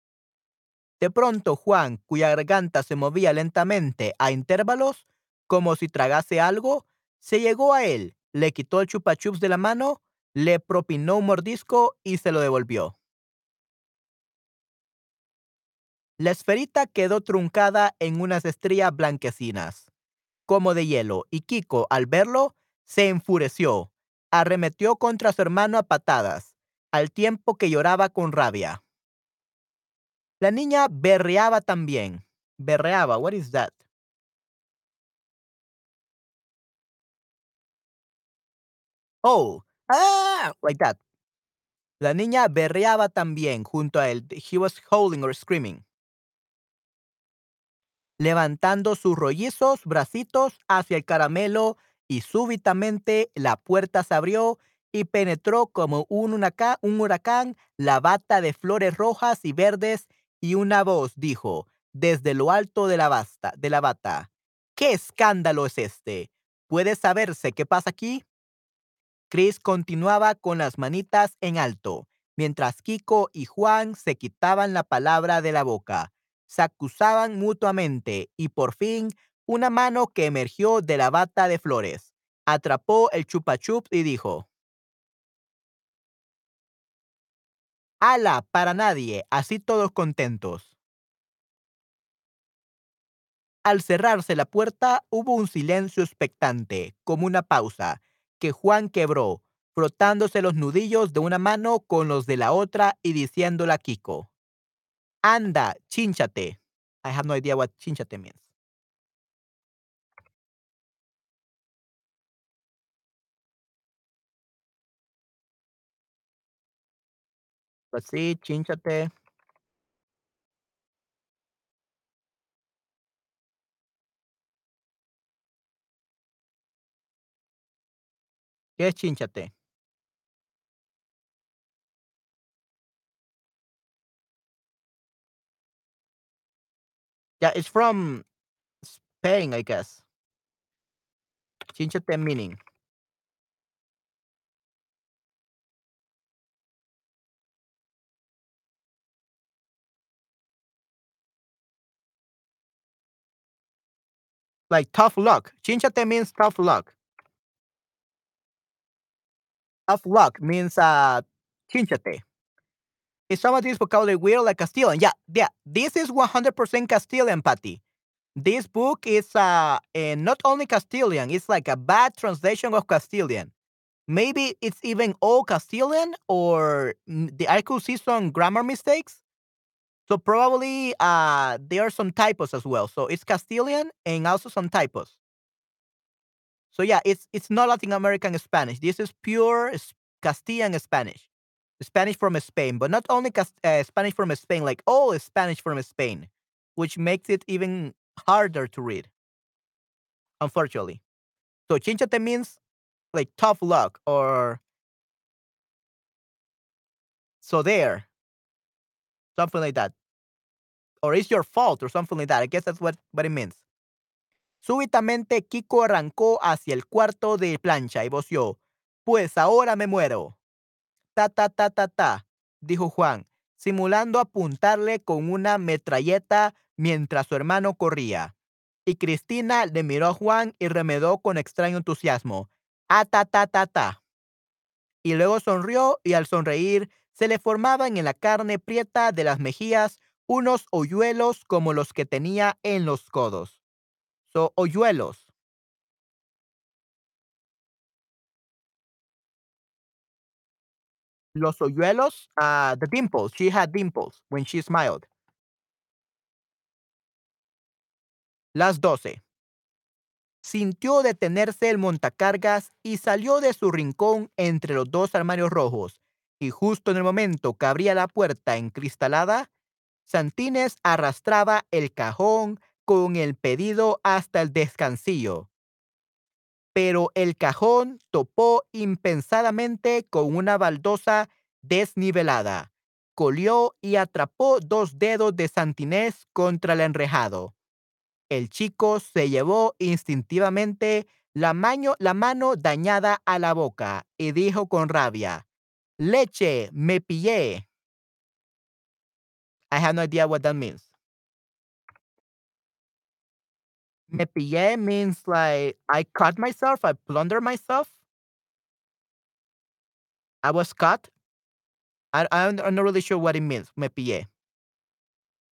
De pronto Juan, cuya garganta se movía lentamente a intervalos, como si tragase algo, se llegó a él, le quitó el chupachups de la mano, le propinó un mordisco y se lo devolvió. La esferita quedó truncada en unas estrías blanquecinas, como de hielo, y Kiko, al verlo, se enfureció. Arremetió contra su hermano a patadas, al tiempo que lloraba con rabia. La niña berreaba también. Berreaba, what is that? Oh, ah, like that. La niña berreaba también junto a él. He was howling or screaming. Levantando sus rollizos bracitos hacia el caramelo y súbitamente la puerta se abrió y penetró como un huracán, la bata de flores rojas y verdes y una voz dijo desde lo alto de la, basta, de la bata, ¿qué escándalo es este? ¿Puede saberse qué pasa aquí? Chris continuaba con las manitas en alto, mientras Kiko y Juan se quitaban la palabra de la boca, se acusaban mutuamente y por fin una mano que emergió de la bata de flores atrapó el chupa chup y dijo, ¡Hala! Para nadie, así todos contentos. Al cerrarse la puerta hubo un silencio expectante, como una pausa, que Juan quebró, frotándose los nudillos de una mano con los de la otra y diciéndole a Kiko, Anda, chínchate. I have no idea what chínchate means. Pues sí, chínchate. ¿Qué es chínchate? Yeah, it's from Spain, I guess. Chinchate meaning. Like tough luck. Chinchate means tough luck. Tough luck means uh chinchate. Some of this vocabulary weird like Castilian? Yeah, yeah. This is 100% Castilian, Patty. This book is uh, uh not only Castilian, it's like a bad translation of Castilian. Maybe it's even all Castilian, or the, I could see some grammar mistakes. So probably uh, there are some typos as well. So it's Castilian and also some typos. So yeah, it's it's not Latin American Spanish. This is pure Castilian Spanish, Spanish from Spain, but not only uh, Spanish from Spain, like all Spanish from Spain, which makes it even harder to read. Unfortunately, so chinchate means like tough luck or so there, something like that, or it's your fault or something like that. I guess that's what what it means. Súbitamente Kiko arrancó hacia el cuarto de plancha y voció, pues ahora me muero. Ta ta ta ta ta, dijo Juan, simulando apuntarle con una metralleta mientras su hermano corría. Y Cristina le miró a Juan y remedó con extraño entusiasmo. Ah, ta ta ta ta. Y luego sonrió y al sonreír se le formaban en la carne prieta de las mejillas unos hoyuelos como los que tenía en los codos. So, hoyuelos. Los hoyuelos, uh, the dimples. She had dimples when she smiled. Las doce. Sintió detenerse el montacargas y salió de su rincón entre los dos armarios rojos. Y justo en el momento que abría la puerta encristalada, Santines arrastraba el cajón con el pedido hasta el descansillo pero el cajón topó impensadamente con una baldosa desnivelada. Colió y atrapó dos dedos de Santinés contra el enrejado. El chico se llevó instintivamente la, la mano dañada a la boca y dijo con rabia, Leche, me pillé. I have no idea what that means. Me pillé means like I cut myself, I plunder myself. I was cut. I, I'm not really sure what it means. Me pillé.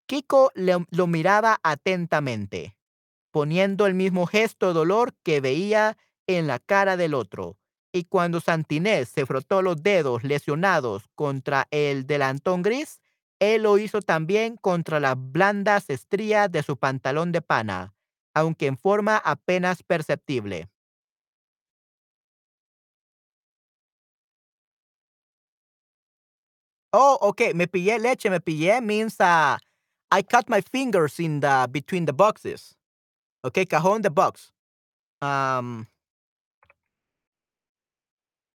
Kiko lo miraba atentamente, poniendo el mismo gesto de dolor que veía en la cara del otro. Y cuando Santinés se frotó los dedos lesionados contra el delantón gris, él lo hizo también contra las blandas estrías de su pantalón de pana aunque en forma apenas perceptible. Oh, okay. Me pillé leche. Me pillé means uh, I cut my fingers in the between the boxes. Okay, cajón the box. Um,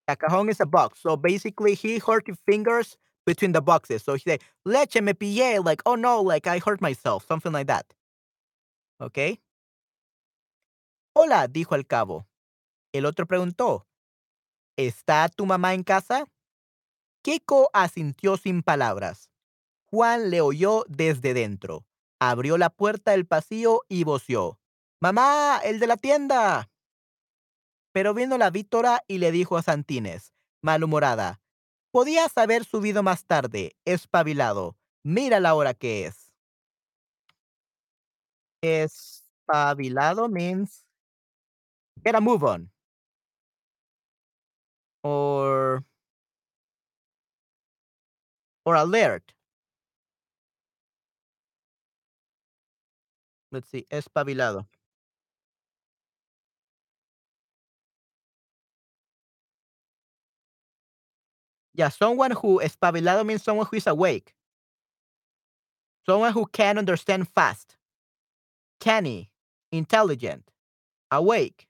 a cajón is a box. So basically, he hurt his fingers between the boxes. So he said, leche me pillé. Like, oh no, like I hurt myself. Something like that. Okay. Hola, dijo el cabo. El otro preguntó, ¿está tu mamá en casa? Kiko asintió sin palabras. Juan le oyó desde dentro. Abrió la puerta del pasillo y voció. ¡Mamá, el de la tienda! Pero vino la Víctora y le dijo a Santines, malhumorada, podías haber subido más tarde, espabilado. Mira la hora que es. Espabilado means get a move on. Or or alert. Let's see, espabilado. Yeah, someone who espabilado means someone who is awake. Someone who can understand fast. Canny, intelligent, awake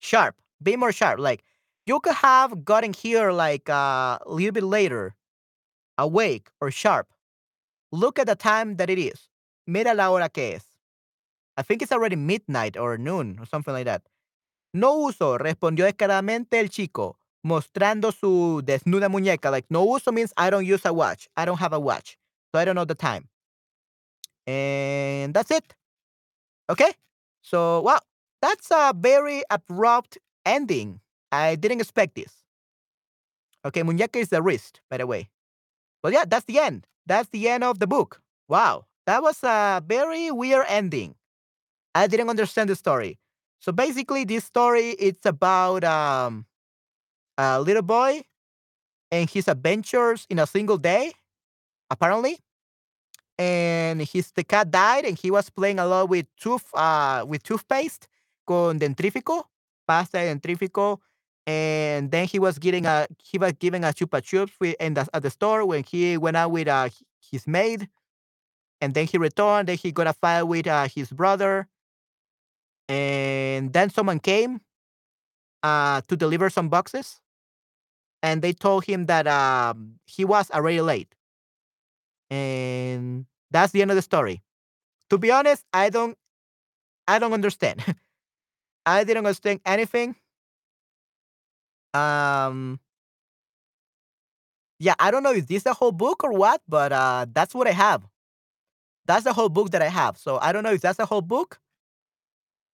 sharp, be more sharp. Like you could have gotten here like uh, a little bit later, awake or sharp. Look at the time that it is. Mira la hora que es. I think it's already midnight or noon or something like that. No uso, respondió descaradamente el chico, mostrando su desnuda muñeca. Like, no uso means I don't use a watch. I don't have a watch. So I don't know the time. And that's it. Okay? So, wow, that's a very abrupt ending. I didn't expect this. Okay, muñeca is the wrist, by the way. But yeah, that's the end. That's the end of the book. Wow, that was a very weird ending. I didn't understand the story. So basically, this story it's about um, a little boy and his adventures in a single day, apparently. And his the cat died, and he was playing a lot with tooth uh, with toothpaste con dentrífico, pasta de dentrífico, and then he was getting a he was giving a chupa chups with, in the, at the store when he went out with uh, his maid, and then he returned. Then he got a fight with uh, his brother, and then someone came uh, to deliver some boxes, and they told him that um, he was already late, and that's the end of the story. To be honest, I don't I don't understand. <laughs> I didn't understand anything. Um yeah, I don't know if this is the whole book or what, but uh that's what I have. That's the whole book that I have. So I don't know if that's the whole book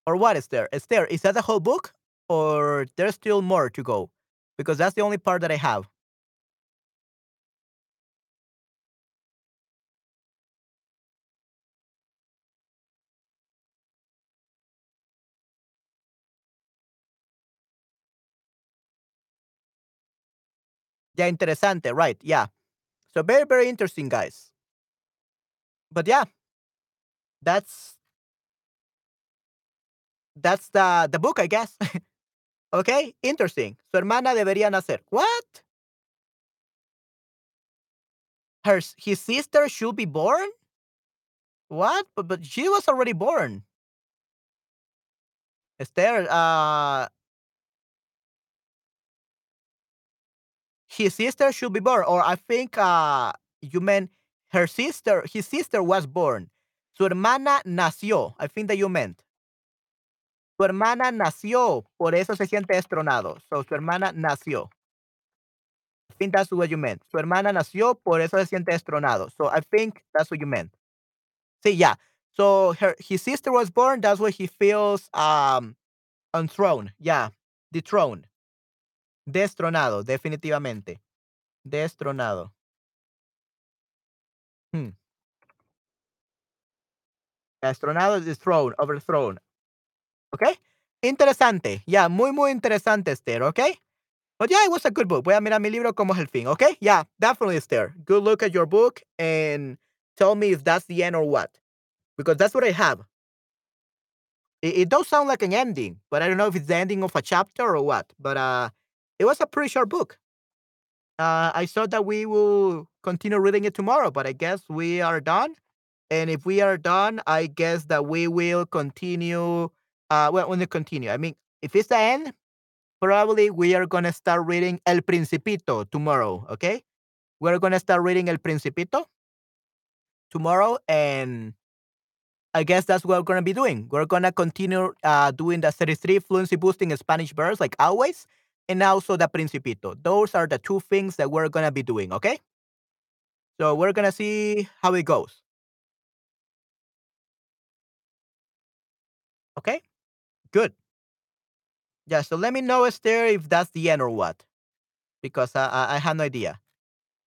or what is there. Is there is that the whole book or there's still more to go? Because that's the only part that I have. Yeah, interesante, right? Yeah. So very, very interesting, guys. But yeah, that's that's the the book, I guess. <laughs> okay, interesting. Su hermana debería nacer. What? Her his sister should be born? What? But but she was already born. Esther, uh his sister should be born, or I think uh you meant her sister, his sister was born. Su hermana nació. I think that you meant. Su hermana nació, por eso se siente destronado. So, su hermana nació. I think that's what you meant. Su hermana nació, por eso se siente destronado. So, I think that's what you meant. Sí, yeah. So, her, his sister was born, that's why he feels um, unthroned. Yeah, dethroned. Destronado, definitivamente. Destronado. Hmm. Destronado, dethroned, overthrown. ¿Ok? Interesante. Ya, muy, muy interesante, Esther. ¿Ok? But yeah, it was a good book. Voy a mirar mi libro como es el fin. ¿Ok? Yeah, definitely, Esther. Good look at your book and tell me if that's the end or what. Because that's what I have. It, it does sound like an ending, but I don't know if it's the ending of a chapter or what. But uh, it was a pretty short book. Uh, I thought that we will continue reading it tomorrow, but I guess we are done. And if we are done, I guess that we will continue. Uh, well, when we continue, I mean, if it's the end, probably we are gonna start reading El Principito tomorrow. Okay, we're gonna start reading El Principito tomorrow, and I guess that's what we're gonna be doing. We're gonna continue uh, doing the 33 fluency boosting Spanish verbs like always, and also the Principito. Those are the two things that we're gonna be doing. Okay, so we're gonna see how it goes. Okay, good. Yeah, so let me know, Esther, if that's the end or what, because I, I, I have no idea.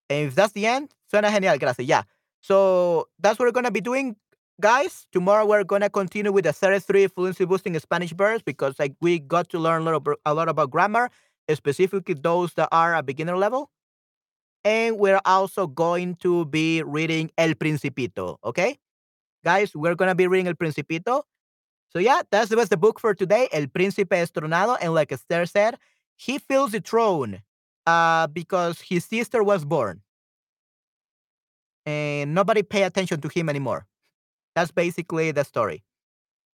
And if that's the end, suena genial, gracias. Yeah. So that's what we're gonna be doing, guys. Tomorrow we're gonna continue with the 33 fluency boosting Spanish verbs because like we got to learn a lot, a lot about grammar, specifically those that are at beginner level. And we're also going to be reading El Principito. Okay, guys, we're gonna be reading El Principito. So yeah, that's was the book for today, El Príncipe Estronado. And like Esther said, he fills the throne uh, because his sister was born. And nobody pay attention to him anymore. That's basically the story.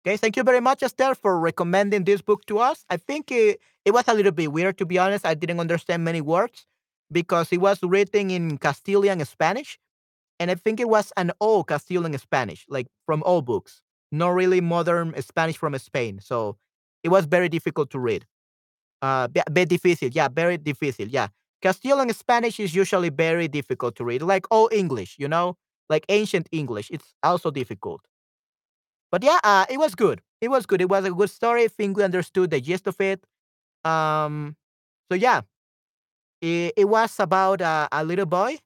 Okay, thank you very much, Esther, for recommending this book to us. I think it, it was a little bit weird, to be honest. I didn't understand many words because it was written in Castilian Spanish. And I think it was an old Castilian Spanish, like from old books not really modern Spanish from Spain. So it was very difficult to read. Uh, very difícil. Yeah, very difficult. Yeah. Castilian Spanish is usually very difficult to read, like old English, you know, like ancient English. It's also difficult. But yeah, uh, it was good. It was good. It was a good story. I think we understood the gist of it. Um, so yeah, it, it was about uh, a little boy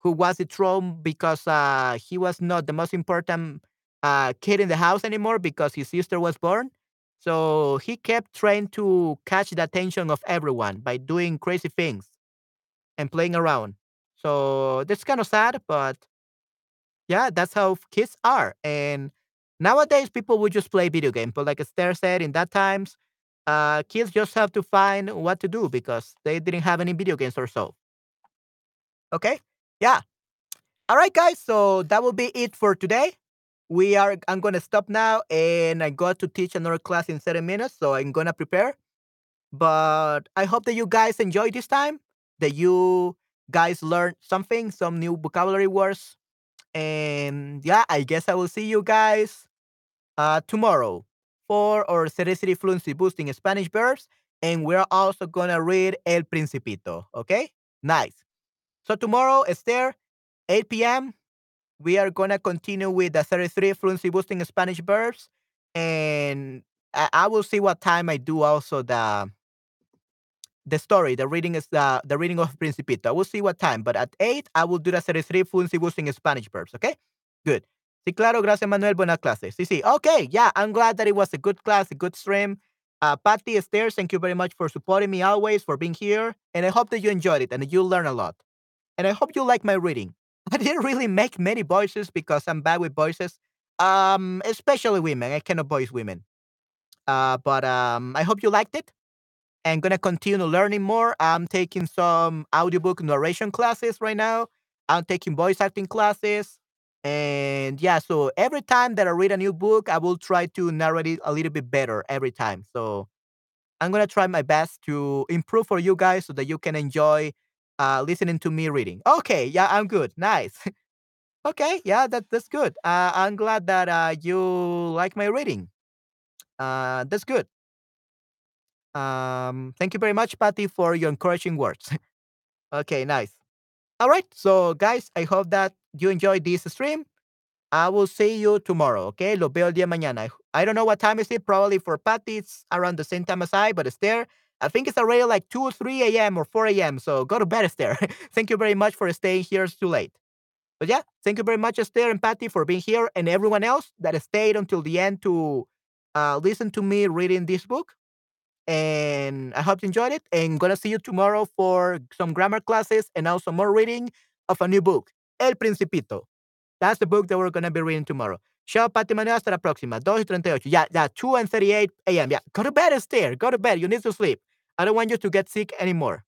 who was dethroned because uh, he was not the most important uh, kid in the house anymore because his sister was born. So he kept trying to catch the attention of everyone by doing crazy things and playing around. So that's kind of sad, but yeah, that's how kids are. And Nowadays, people would just play video games, but like Esther said, in that times, uh, kids just have to find what to do because they didn't have any video games or so. Okay, yeah. All right, guys. So that will be it for today. We are. I'm gonna stop now, and I got to teach another class in seven minutes, so I'm gonna prepare. But I hope that you guys enjoy this time. That you guys learned something, some new vocabulary words, and yeah, I guess I will see you guys uh, tomorrow for our Sericity Fluency Boosting Spanish verbs. And we're also going to read El Principito. Okay? Nice. So tomorrow, Esther, 8 p.m., we are going to continue with the 33 Fluency Boosting Spanish verbs. And I, I will see what time I do also the the story. The reading is the, the reading of Principito. I will see what time, but at 8, I will do the 33 fluency boosting Spanish verbs, okay? Good. Sí, claro, gracias, Manuel. Buena clase. Sí, sí. Okay, yeah, I'm glad that it was a good class, a good stream. Uh, Patty, Esther, thank you very much for supporting me always, for being here. And I hope that you enjoyed it and you learn a lot. And I hope you like my reading. <laughs> I didn't really make many voices because I'm bad with voices, um, especially women. I cannot voice women. Uh, but um, I hope you liked it. I'm gonna continue learning more. I'm taking some audiobook narration classes right now. I'm taking voice acting classes. And yeah, so every time that I read a new book, I will try to narrate it a little bit better every time. So I'm gonna try my best to improve for you guys so that you can enjoy uh, listening to me reading. Okay, yeah, I'm good. Nice. <laughs> okay, yeah, that that's good. Uh, I'm glad that uh, you like my reading. Uh, that's good. Um, thank you very much, Patty, for your encouraging words. <laughs> okay, nice. All right, so guys, I hope that you enjoyed this stream. I will see you tomorrow, okay? Lo veo el día mañana. I don't know what time is it. Probably for Patty, it's around the same time as I, but it's there. I think it's already like 2 or 3 a.m. or 4 a.m. So go to bed, <laughs> Esther. <laughs> thank you very much for staying here. It's too late. But yeah, thank you very much, Esther and Patty, for being here, and everyone else that stayed until the end to uh, listen to me reading this book and I hope you enjoyed it. And gonna see you tomorrow for some grammar classes and also more reading of a new book, El Principito. That's the book that we're gonna be reading tomorrow. Ciao, Pati Manuel. Hasta la próxima. 2 y 38. Yeah, yeah, 2 and 38 a.m. Yeah, go to bed, Esther. Go to bed. You need to sleep. I don't want you to get sick anymore.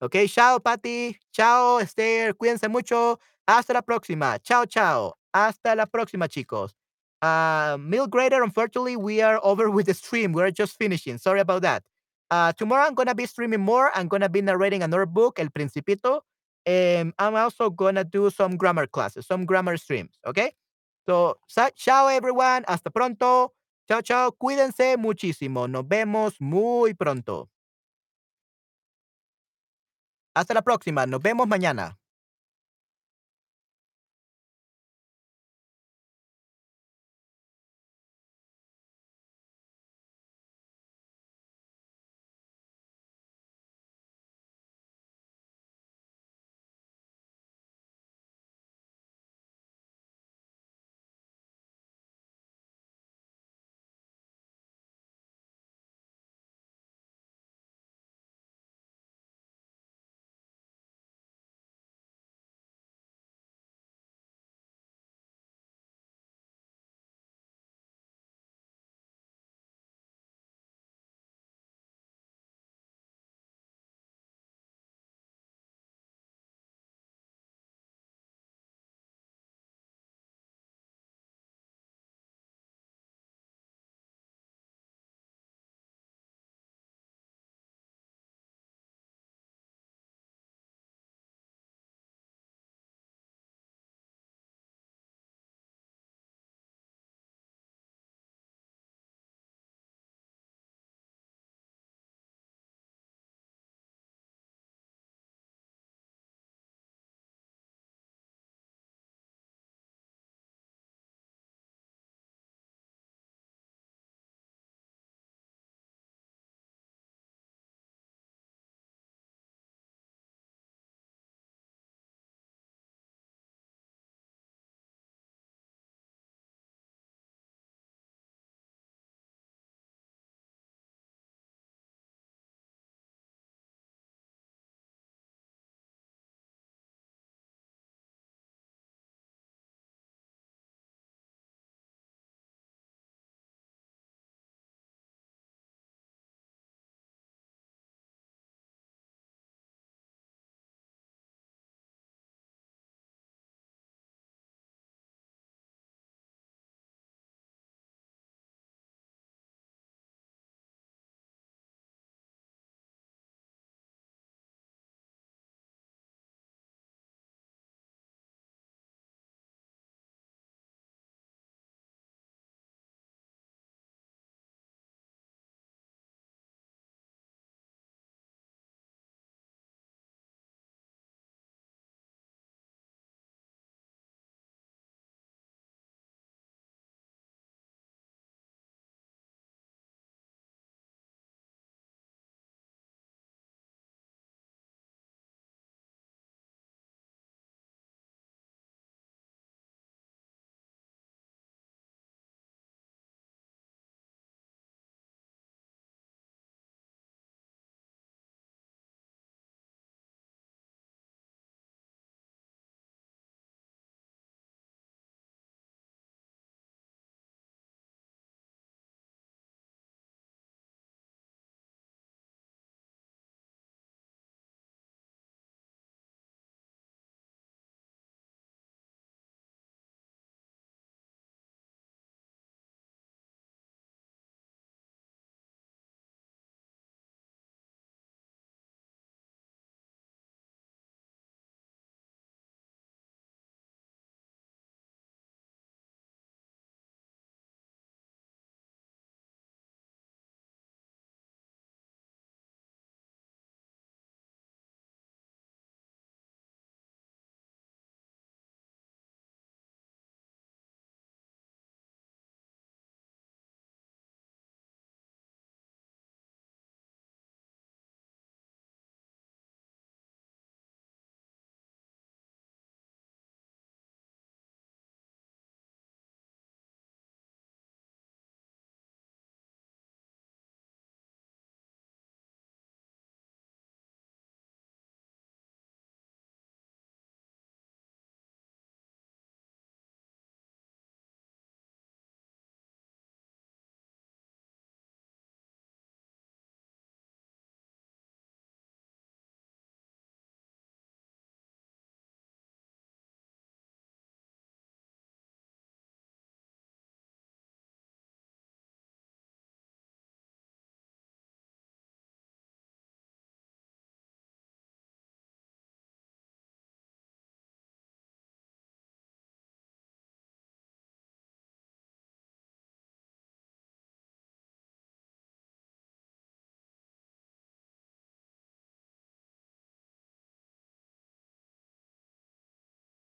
Okay, ciao, Pati. Ciao, Esther. Cuídense mucho. Hasta la próxima. Ciao, ciao. Hasta la próxima, chicos. Uh, Mill Grader, unfortunately, we are over with the stream. We're just finishing. Sorry about that. Uh, tomorrow I'm gonna be streaming more. I'm gonna be narrating another book, El Principito. And I'm also gonna do some grammar classes, some grammar streams. Okay. So, chao everyone. Hasta pronto. Chao, chao. Cuídense muchísimo. Nos vemos muy pronto. Hasta la próxima. Nos vemos mañana.